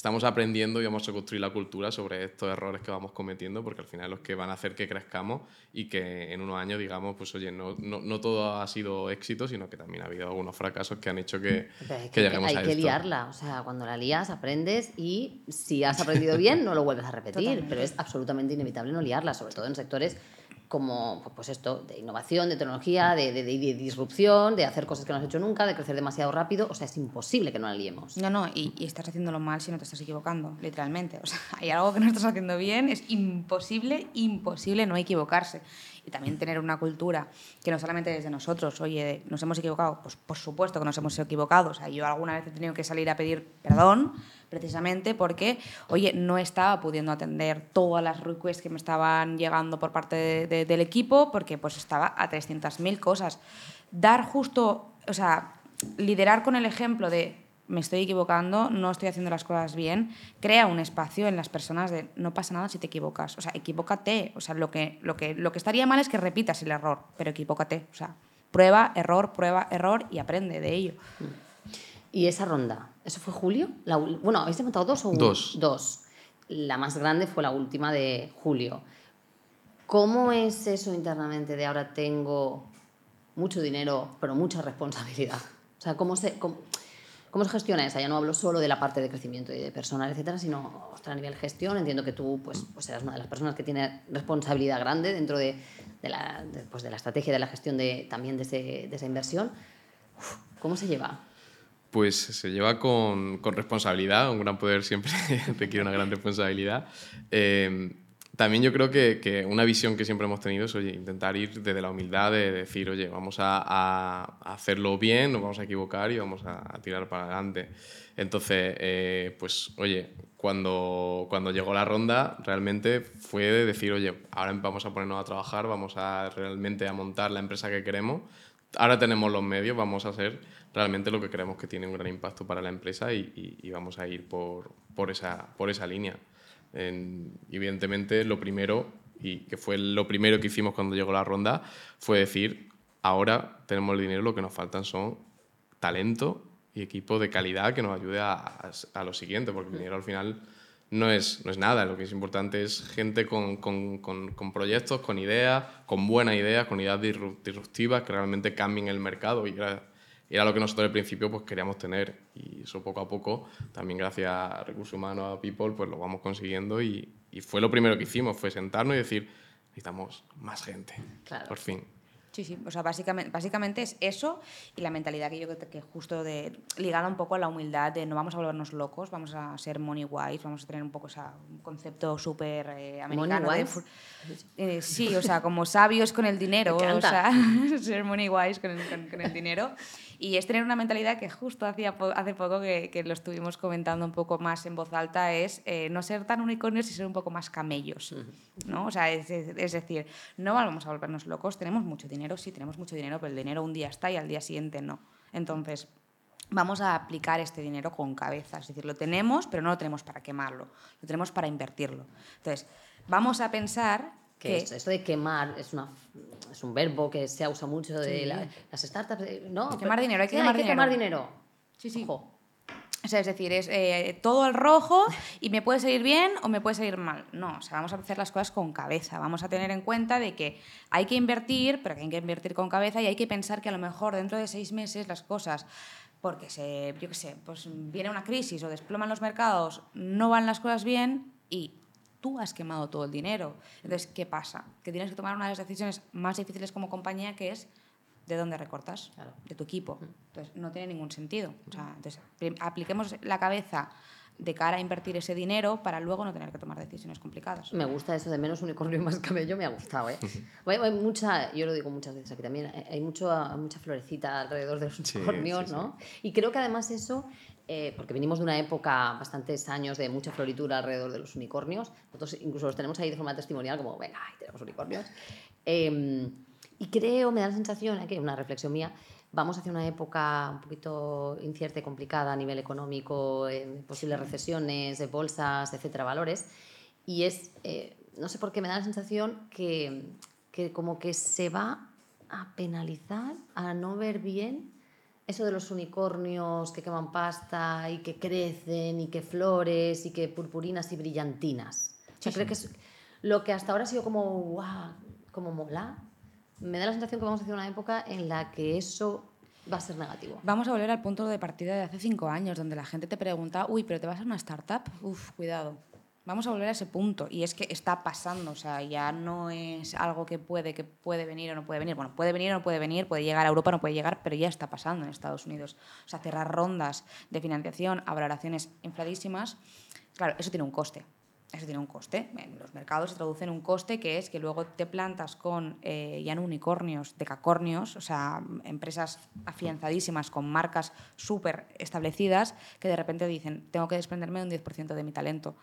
estamos aprendiendo y vamos a construir la cultura sobre estos errores que vamos cometiendo, porque al final es los que van a hacer que crezcamos y que en unos años digamos, pues oye, no, no, no todo ha sido éxito, sino que también ha habido algunos fracasos que han hecho que, que, lleguemos hay a esto. Hay que liarla, o sea, cuando la lías aprendes y si has aprendido bien no lo vuelves a repetir, pero es absolutamente inevitable no liarla, sobre todo en sectores como pues esto, de innovación, de tecnología, de, de, disrupción, de hacer cosas que no has hecho nunca, de crecer demasiado rápido. O sea, es imposible que no la liemos. No, no, y, y, estás haciéndolo mal si no te estás equivocando, literalmente. O sea, *laughs* hay algo que no estás haciendo bien, es imposible, imposible no equivocarse. Y también tener una cultura que no solamente desde nosotros, oye, nos hemos equivocado, pues por supuesto que nos hemos equivocado. O sea, yo alguna vez he tenido que salir a pedir perdón precisamente porque, oye, no estaba pudiendo atender todas las requests que me estaban llegando por parte de- de- del equipo porque pues estaba a 300.000 cosas. Dar justo, o sea, liderar con el ejemplo de me estoy equivocando, no estoy haciendo las cosas bien, crea un espacio en las personas de no pasa nada si te equivocas, o sea, equivócate, o sea, lo que, lo que, lo que estaría mal es que repitas el error, pero equivócate, o sea, prueba, error, prueba, error y aprende de ello. ¿Y esa ronda? ¿Eso fue julio? La bueno, ¿habéis levantado dos o un- Dos. Dos. La más grande fue la última de julio. ¿Cómo es eso internamente de ahora tengo mucho dinero, pero mucha responsabilidad? O sea, ¿cómo se, cómo, cómo se gestiona esa? Ya no hablo solo de la parte de crecimiento y de personal, etcétera, sino ostras, a nivel gestión. Entiendo que tú pues, pues eras una de las personas que tiene responsabilidad grande dentro de, de la, de, pues, de la estrategia de la gestión de, también de, ese- de esa inversión. Uf, ¿Cómo se lleva? Pues se lleva con, con responsabilidad, un gran poder siempre *laughs* requiere una gran responsabilidad. Eh, también yo creo que, que una visión que siempre hemos tenido es oye, intentar ir desde la humildad de decir, oye, vamos a, hacerlo bien, nos vamos a equivocar y vamos a, tirar para adelante. Entonces, eh, pues oye, cuando, cuando llegó la ronda, realmente fue de decir, oye, ahora vamos a ponernos a trabajar, vamos a realmente a montar la empresa que queremos. Ahora tenemos los medios, vamos a hacer realmente lo que creemos que tiene un gran impacto para la empresa y, y- vamos a ir por, esa, línea. En- evidentemente, lo primero, y que fue lo primero que hicimos cuando llegó la ronda, fue decir, ahora tenemos el dinero, lo que nos faltan son talento y equipo de calidad que nos ayude a, lo siguiente, porque el dinero al final no es, no es nada, lo que es importante es gente con, proyectos, con ideas, con buenas ideas, con ideas disru- disruptivas que realmente cambien el mercado y era, era lo que nosotros al principio pues queríamos tener y eso poco a poco, también gracias a recursos humanos, a People, pues lo vamos consiguiendo y, y fue lo primero que hicimos, fue sentarnos y decir, necesitamos más gente, Claro. por fin. Sí, sí, o sea, básicamente, básicamente es eso y la mentalidad que yo creo que justo de ligada un poco a la humildad de no vamos a volvernos locos, vamos a ser money wise, vamos a tener un poco ese concepto súper eh, americano. Money de wise. fu- eh, sí, o sea, como sabios con el dinero, o sea, *laughs* ser money wise con el, con- con el dinero. Y es tener una mentalidad que justo hacía hace poco que, que lo estuvimos comentando un poco más en voz alta, es eh, no ser tan unicornios y ser un poco más camellos. ¿no? O sea, es, es- es decir, no vamos a volvernos locos, tenemos mucho dinero, sí, tenemos mucho dinero, pero el dinero un día está y al día siguiente no. Entonces, vamos a aplicar este dinero con cabeza, es decir, lo tenemos, pero no lo tenemos para quemarlo, lo tenemos para invertirlo. Entonces, vamos a pensar Que que... esto, esto de quemar es, una, es un verbo que se usa mucho de Sí. la- las startups. ¿no? Que quemar dinero, hay que Sí, quemar hay que dinero. quemar dinero. Sí, sí. Ojo. O sea, es decir, es eh, todo al rojo y me puede salir bien o me puede salir mal. No, o sea, vamos a hacer las cosas con cabeza. Vamos a tener en cuenta de que hay que invertir, pero que hay que invertir con cabeza y hay que pensar que a lo mejor dentro de seis meses las cosas, porque se, yo qué sé, pues viene una crisis o desploman los mercados, no van las cosas bien y tú has quemado todo el dinero. Entonces, ¿qué pasa? Que tienes que tomar una de las decisiones más difíciles como compañía, que es de dónde recortas, Claro. de tu equipo. Entonces, no tiene ningún sentido. O sea, entonces, prim- apliquemos la cabeza de cara a invertir ese dinero para luego no tener que tomar decisiones complicadas. Me gusta eso de menos unicornio y más camello, me ha gustado, ¿eh? *laughs* Bueno, hay mucha, yo lo digo muchas veces aquí también, hay- hay mucho, mucha florecita alrededor de los Sí, unicornios, sí, sí. ¿no? Y creo que además eso, eh, porque venimos de una época, bastantes años de mucha floritura alrededor de los unicornios, nosotros incluso los tenemos ahí de forma testimonial, como, venga, ahí tenemos unicornios. Eh, y creo, me da la sensación, aquí una reflexión mía, vamos hacia una época un poquito incierta y complicada a nivel económico, eh, posibles recesiones, de bolsas, etcétera, valores. Y es, eh, no sé por qué me da la sensación que, que como que se va a penalizar, a no ver bien eso de los unicornios que queman pasta y que crecen y que flores y que purpurinas y brillantinas. O sea, Sí, creo sí. que es lo que hasta ahora ha sido como, guau, como mola. Me da la sensación que vamos hacia una época en la que eso va a ser negativo. Vamos a volver al punto de partida de hace cinco años, donde la gente te pregunta, uy, pero te vas a una startup, uf, cuidado. Vamos a volver a ese punto y es que está pasando, o sea, ya no es algo que puede, que puede venir o no puede venir. Bueno, puede venir o no puede venir, puede llegar a Europa o no puede llegar, pero ya está pasando en Estados Unidos. O sea, cerrar rondas de financiación a valoraciones infladísimas, claro, eso tiene un coste. Eso tiene un coste. En los mercados se traduce en un coste que es que luego te plantas con eh, ya unicornios, decacornios, o sea, empresas afianzadísimas con marcas súper establecidas que de repente dicen, tengo que desprenderme de un 10% de mi talento.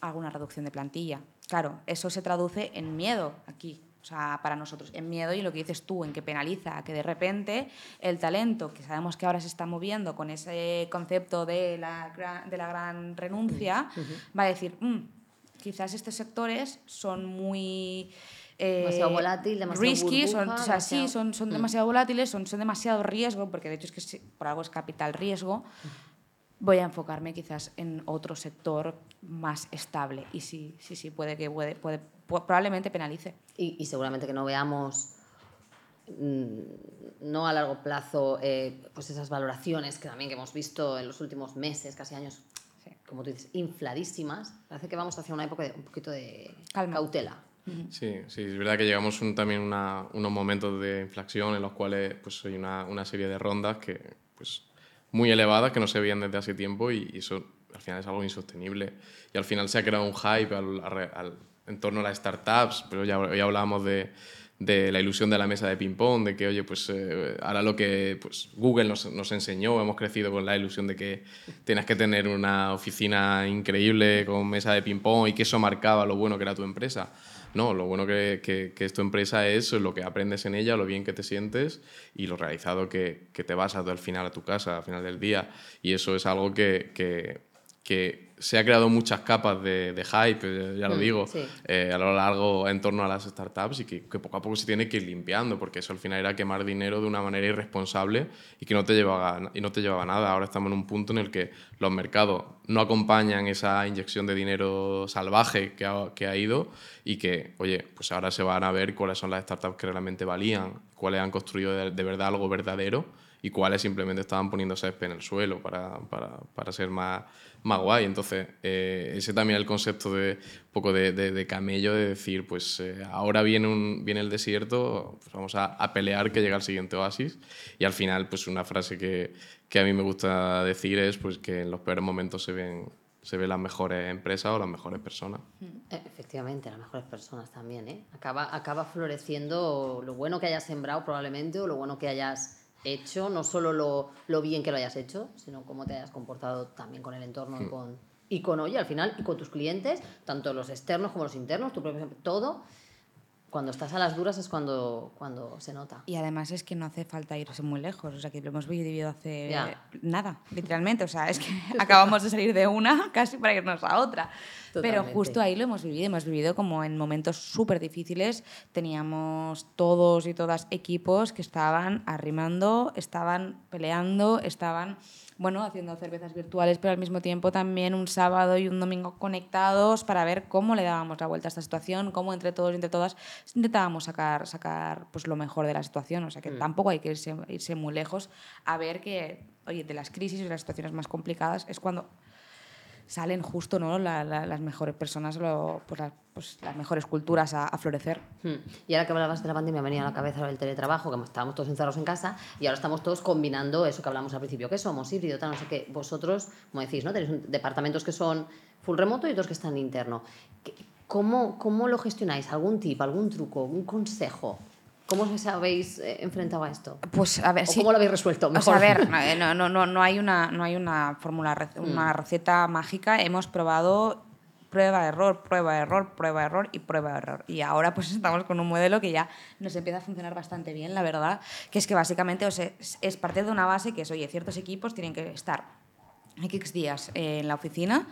Alguna reducción de plantilla. Claro, eso se traduce en miedo aquí, o sea, para nosotros, en miedo y lo que dices tú, en que penaliza, que de repente el talento, que sabemos que ahora se está moviendo con ese concepto de la, gran- de la gran renuncia, va a decir, "Mm, quizás estos sectores son muy... eh, Demasiado volátil, demasiado risky, son, burbuja, o sea, sí, demasiado- son, son Mm. demasiado volátiles, son, son demasiado riesgo, porque de hecho es que por algo es capital riesgo, voy a enfocarme quizás en otro sector más estable. Y sí, sí, sí, puede que puede, puede, pu- probablemente penalice. Y, y seguramente que no veamos, mm, no a largo plazo, eh, pues esas valoraciones que también que hemos visto en los últimos meses, casi años, Sí. como tú dices, infladísimas. Parece que vamos hacia una época de un poquito de Calma. cautela. Sí, sí, es verdad que llegamos un- también a unos momentos de inflación en los cuales pues, hay una, una serie de rondas que, pues, muy elevadas que no se veían desde hace tiempo y, eso al final es algo insostenible. Y al final se ha creado un hype al- en torno a las startups, pero ya, ya hablábamos de, de la ilusión de la mesa de ping-pong, de que, oye, pues eh, ahora lo que pues, Google nos, nos enseñó, hemos crecido con la ilusión de que tienes que tener una oficina increíble con mesa de ping-pong y que eso marcaba lo bueno que era tu empresa. No, lo bueno que, que, que es tu empresa es lo que aprendes en ella, lo bien que te sientes y lo realizado que, que te vas al final a tu casa, al final del día. Y eso es algo que, que se ha creado muchas capas de, de hype, eh, ya lo Mm, digo, sí. eh, a lo largo en torno a las startups y que, que poco a poco se tiene que ir limpiando, porque eso al final era quemar dinero de una manera irresponsable y que no te llevaba, y no te llevaba nada. Ahora estamos en un punto en el que los mercados no acompañan esa inyección de dinero salvaje que ha, que ha ido y que, oye, pues ahora se van a ver cuáles son las startups que realmente valían, cuáles han construido de, de verdad algo verdadero y cuáles simplemente estaban poniendo césped en el suelo para, para, para ser más, más guay. Entonces, eh, ese también es el concepto de poco de, de- de camello, de decir, pues eh, ahora viene, un, viene el desierto, pues vamos a, a pelear que llega el siguiente oasis. Y al final, pues una frase que, que a mí me gusta decir es pues, que en los peores momentos se ven, se ven las mejores empresas o las mejores personas. Eh, Efectivamente, las mejores personas también, ¿eh? Acaba, acaba floreciendo lo bueno que hayas sembrado probablemente o lo bueno que hayas hecho, no solo lo, lo bien que lo hayas hecho, sino cómo te hayas comportado también con el entorno y con, y con, oye, al final, y con tus clientes, tanto los externos como los internos, tu propio, todo. Cuando estás a las duras es cuando, cuando se nota. Y además es que no hace falta irse muy lejos, o sea, que lo hemos vivido hace Ya. nada, literalmente, o sea, es que *laughs* acabamos de salir de una *laughs* casi para irnos a otra. Pero Totalmente. justo ahí lo hemos vivido, hemos vivido como en momentos súper difíciles, teníamos todos y todas equipos que estaban arrimando, estaban peleando, estaban, bueno, haciendo cervezas virtuales, pero al mismo tiempo también un sábado y un domingo conectados para ver cómo le dábamos la vuelta a esta situación, cómo entre todos y entre todas intentábamos sacar, sacar pues, lo mejor de la situación. O sea que tampoco hay que irse, irse muy lejos a ver que, oye, de las crisis y de las situaciones más complicadas es cuando salen justo ¿no? La- la- las mejores personas, lo- pues, la- pues, las mejores culturas a, a florecer. Hmm. Y ahora que hablabas de la pandemia, me venía a la cabeza el teletrabajo, que estábamos todos encerrados en casa y ahora estamos todos combinando eso que hablamos al principio, que somos híbrido, tal, no sé qué. Vosotros, como decís, ¿no? Tenéis un- departamentos que son full remoto y otros que están interno. ¿Qué- ¿Cómo, ¿Cómo lo gestionáis? ¿Algún tip, algún truco, un consejo? ¿Cómo os habéis eh, enfrentado a esto? Pues a ver, ¿O sí. cómo lo habéis resuelto? O sea, a Mejor. ver, *laughs* no, no, no, no hay una, no hay una fórmula, rec- una receta mágica. Hemos probado prueba, error, prueba, error, prueba, error y prueba, error. Y ahora pues *laughs* estamos con un modelo que ya nos empieza a funcionar bastante bien, la verdad, que es que básicamente o sea, es, es partir de una base que es, oye, ciertos equipos tienen que estar X días en la oficina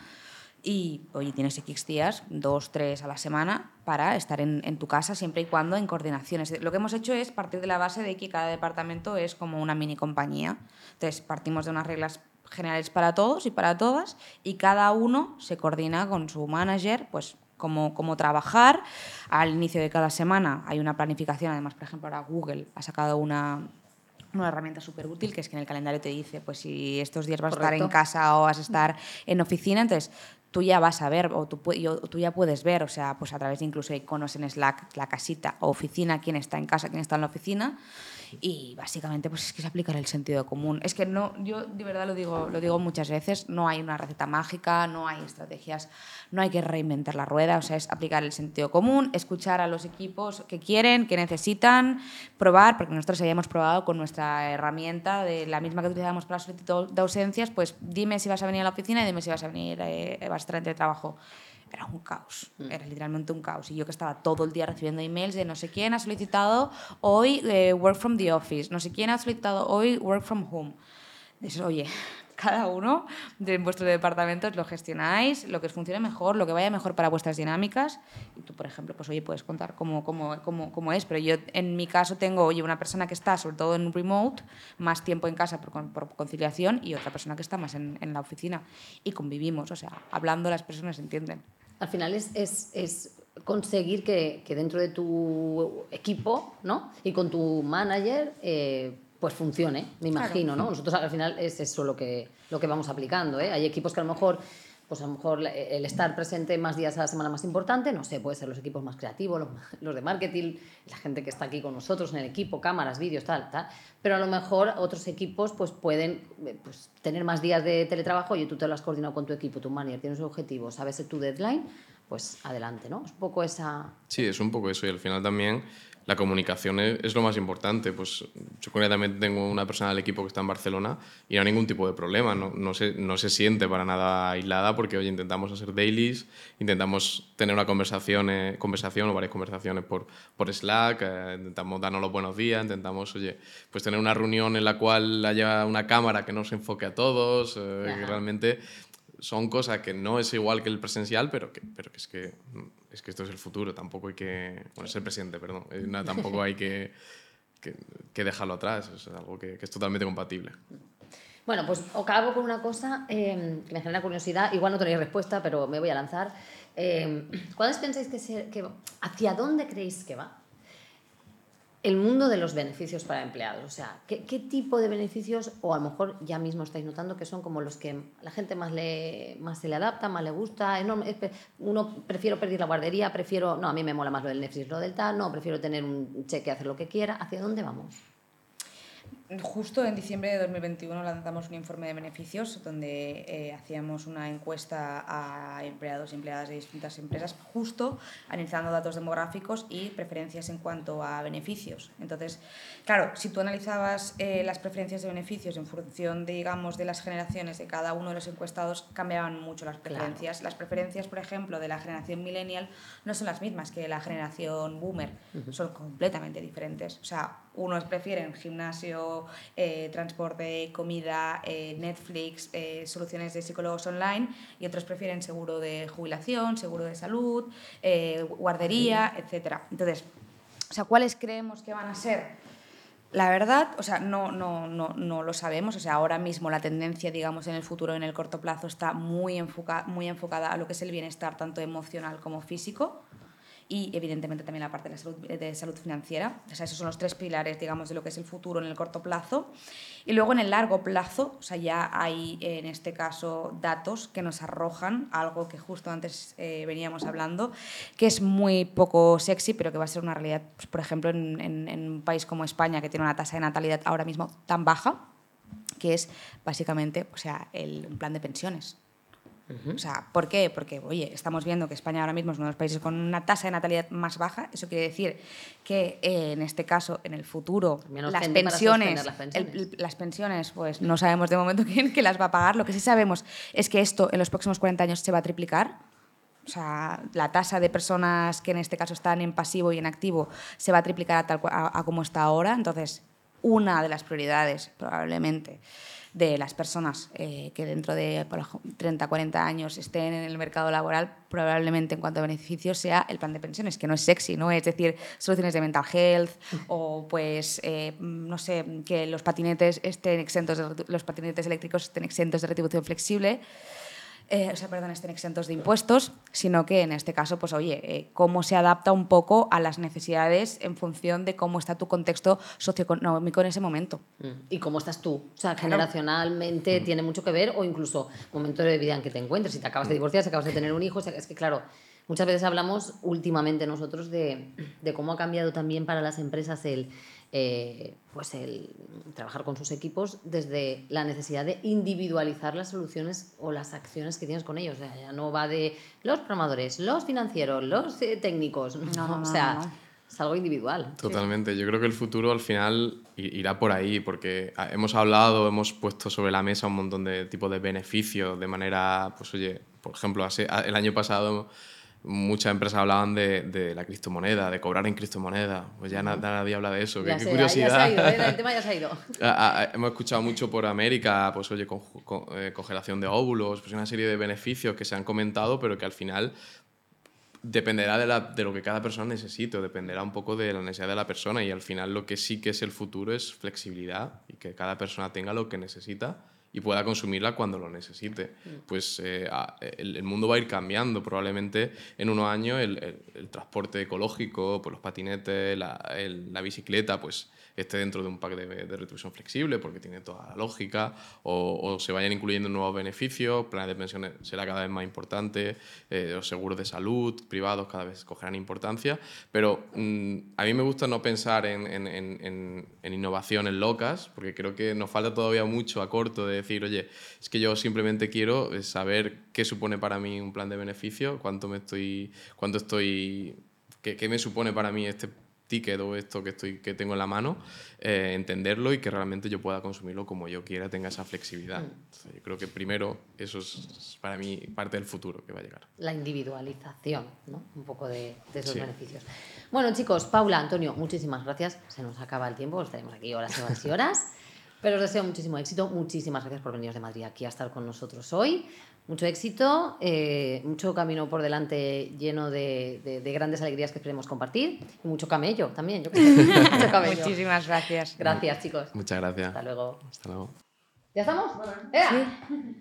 y, oye, tienes X días, dos, tres a la semana, para estar en, en tu casa siempre y cuando en coordinaciones. Lo que hemos hecho es partir de la base de que cada departamento es como una mini compañía. Entonces, partimos de unas reglas generales para todos y para todas y cada uno se coordina con su manager, pues cómo, cómo trabajar. Al inicio de cada semana hay una planificación, además, por ejemplo, ahora Google ha sacado una, una herramienta súper útil que es que en el calendario te dice pues si estos días vas a estar en Correcto. casa o vas a estar en oficina, entonces tú ya vas a ver o tú, tú, ya puedes ver, o sea, pues a través de incluso iconos en Slack, la casita o oficina, quién está en casa, quién está en la oficina. Y básicamente pues es que es aplicar el sentido común. Es que no, yo de verdad lo digo, lo digo muchas veces, no hay una receta mágica, no hay estrategias, no hay que reinventar la rueda, o sea, es aplicar el sentido común, escuchar a los equipos que quieren, que necesitan, probar, porque nosotros hayamos probado con nuestra herramienta, de la misma que utilizamos para la solicitud de ausencias, pues dime si vas a venir a la oficina y dime si vas a venir, eh, vas a estar entre trabajo era un caos, mm. era literalmente un caos. Y yo que estaba todo el día recibiendo emails de no sé quién ha solicitado hoy eh, work from the office, no sé quién ha solicitado hoy work from home. Dices, oye, cada uno de vuestros departamentos lo gestionáis, lo que os funcione mejor, lo que vaya mejor para vuestras dinámicas. Y tú, por ejemplo, pues oye, puedes contar cómo, cómo, cómo, cómo es, pero yo en mi caso tengo, oye, una persona que está sobre todo en remote, más tiempo en casa por, por conciliación, y otra persona que está más en, en, la oficina. Y convivimos, o sea, hablando las personas entienden. Al final es, es, es conseguir que, que, dentro de tu equipo ¿no? y con tu manager eh, pues funcione, me imagino, ¿no? Nosotros al final es eso lo que, lo que vamos aplicando, ¿eh? Hay equipos que a lo mejor pues a lo mejor el estar presente más días a la semana más importante, no sé, puede ser los equipos más creativos, *laughs* los, de marketing, la gente que está aquí con nosotros en el equipo, cámaras, vídeos, tal, tal, pero a lo mejor otros equipos pues pueden eh, pues, tener más días de teletrabajo y tú te lo has coordinado con tu equipo, tu manager, tienes un objetivo, sabes tu deadline, pues adelante, ¿no? Es un poco esa... Sí, es un poco eso y al final también la comunicación es, lo más importante. Pues yo también tengo una persona del equipo que está en Barcelona y no hay ningún tipo de problema, no, no, se, no se siente para nada aislada porque hoy intentamos hacer dailies, intentamos tener una conversación, eh, conversación o varias conversaciones por, por Slack, eh, intentamos darnos los buenos días, intentamos, oye, pues tener una reunión en la cual haya una cámara que nos enfoque a todos, eh, que realmente son cosas que no es igual que el presencial, pero que, pero que es que es que esto es el futuro, tampoco hay que, bueno, es el presente, perdón, eh, tampoco hay que, que, dejarlo atrás, es algo que, es totalmente compatible. Bueno, pues acabo con una cosa eh, que me genera curiosidad, igual no tenéis respuesta, pero me voy a lanzar. Eh, ¿Cuáles pensáis que, que hacia dónde creéis que va? El mundo de los beneficios para empleados. O sea, ¿qué, tipo de beneficios, o a lo mejor ya mismo estáis notando que son como los que la gente más, le, más se le adapta, más le gusta? No, uno prefiero perder la guardería, prefiero, no, a mí me mola más lo del Netflix, lo del tal, no, prefiero tener un cheque, hacer lo que quiera. ¿Hacia dónde vamos? Justo en diciembre de 2021 lanzamos un informe de beneficios donde eh, hacíamos una encuesta a empleados y empleadas de distintas empresas, justo analizando datos demográficos y preferencias en cuanto a beneficios. Entonces, claro, si tú analizabas eh, las preferencias de beneficios en función, de, digamos, de las generaciones de cada uno de los encuestados, cambiaban mucho las preferencias. Las preferencias, por ejemplo, de la generación millennial no son las mismas que la generación boomer, son completamente diferentes. O sea, unos prefieren gimnasio, eh, transporte, comida, eh, Netflix, eh, soluciones de psicólogos online y otros prefieren seguro de jubilación, seguro de salud, guardería, etc. Entonces, o sea, ¿cuáles creemos que van a ser? La verdad, o sea, no, no, no, no lo sabemos. O sea, ahora mismo la tendencia, digamos, en el futuro, en el corto plazo, está muy, muy enfocada a lo que es el bienestar tanto emocional como físico y evidentemente también la parte de, la salud, de salud financiera. O sea, esos son los tres pilares, digamos, de lo que es el futuro en el corto plazo. Y luego en el largo plazo, o sea, ya hay en este caso datos que nos arrojan algo que justo antes eh, veníamos hablando, que es muy poco sexy, pero que va a ser una realidad, pues, por ejemplo, en, en, en un país como España, que tiene una tasa de natalidad ahora mismo tan baja, que es básicamente o sea, el, un plan de pensiones. O sea, ¿por qué? Porque, oye, estamos viendo que España ahora mismo es uno de los países con una tasa de natalidad más baja. Eso quiere decir que eh, en este caso, en el futuro, las pensiones, las pensiones, pues no sabemos de momento *laughs* quién que las va a pagar. Lo que sí sabemos es que esto en los próximos 40 años se va a triplicar. O sea, la tasa de personas que en este caso están en pasivo y en activo se va a triplicar a, tal, a como está ahora. Entonces, una de las prioridades probablemente de las personas eh, que dentro de 30, 40 años estén en el mercado laboral, probablemente en cuanto a beneficios sea el plan de pensiones, que no es sexy, ¿no? Es decir, soluciones de mental health o pues, eh, no sé, que los patinetes estén exentos, de, los patinetes eléctricos estén exentos de retribución flexible. Eh, o sea, perdón, estén exentos de impuestos, sino que en este caso, pues oye, eh, cómo se adapta un poco a las necesidades en función de cómo está tu contexto socioeconómico en ese momento. Mm. ¿Y cómo estás tú? O sea, generacionalmente tiene mucho que ver o incluso momento de vida en que te encuentres. Si te acabas de divorciar, si acabas de tener un hijo, es que claro, muchas veces hablamos últimamente nosotros de, de cómo ha cambiado también para las empresas el eh, pues el trabajar con sus equipos desde la necesidad de individualizar las soluciones o las acciones que tienes con ellos. O sea, ya no va de los programadores, los financieros, los eh, técnicos. No, o sea, es algo individual. Totalmente. Yo creo que el futuro al final irá por ahí, porque ah, hemos hablado, hemos puesto sobre la mesa un montón de tipos de beneficios de manera, pues oye, por ejemplo, el año pasado muchas empresas hablaban de, de, la criptomoneda, de cobrar en criptomoneda. Pues ya nadie habla de eso. qué, curiosidad. Ya se ha ido, ¿eh? el tema ya se ha ido. *laughs* Hemos escuchado mucho por América, pues oye, con, eh, congelación de óvulos, pues una serie de beneficios que se han comentado, pero que al final dependerá de, la, de, lo que cada persona necesite, o dependerá un poco de la necesidad de la persona y al final lo que sí que es el futuro es flexibilidad y que cada persona tenga lo que necesita y pueda consumirla cuando lo necesite. Mm. Pues eh, el, mundo va a ir cambiando. Probablemente en unos años el, el, transporte ecológico, pues los patinetes, la, la bicicleta, pues esté dentro de un pack de, retribución flexible porque tiene toda la lógica, o, se vayan incluyendo nuevos beneficios, planes de pensiones será cada vez más importante, eh, los seguros de salud privados cada vez cogerán importancia, pero mm, a mí me gusta no pensar en, en, en, en, innovaciones locas, porque creo que nos falta todavía mucho a corto de decir, oye, es que yo simplemente quiero eh, saber qué supone para mí un plan de beneficio, cuánto me estoy, cuánto estoy, qué, qué me supone para mí este ticket o esto que, estoy, que tengo en la mano, eh, entenderlo y que realmente yo pueda consumirlo como yo quiera, tenga esa flexibilidad. Mm. yo creo que primero eso es para mí parte del futuro que va a llegar. La individualización, ¿no? Un poco de, esos beneficios. Bueno, chicos, Paula, Antonio, muchísimas gracias. Se nos acaba el tiempo, estaremos aquí horas y horas y horas. *laughs* Pero os deseo muchísimo éxito. Muchísimas gracias por veniros de Madrid aquí a estar con nosotros hoy. Mucho éxito, eh, mucho camino por delante lleno de, de, de, grandes alegrías que esperemos compartir y mucho camello también. Yo *laughs* mucho camello. Muchísimas gracias. Gracias, chicos. Muchas gracias. Hasta luego. Hasta luego. ¿Ya estamos? ¿Sí?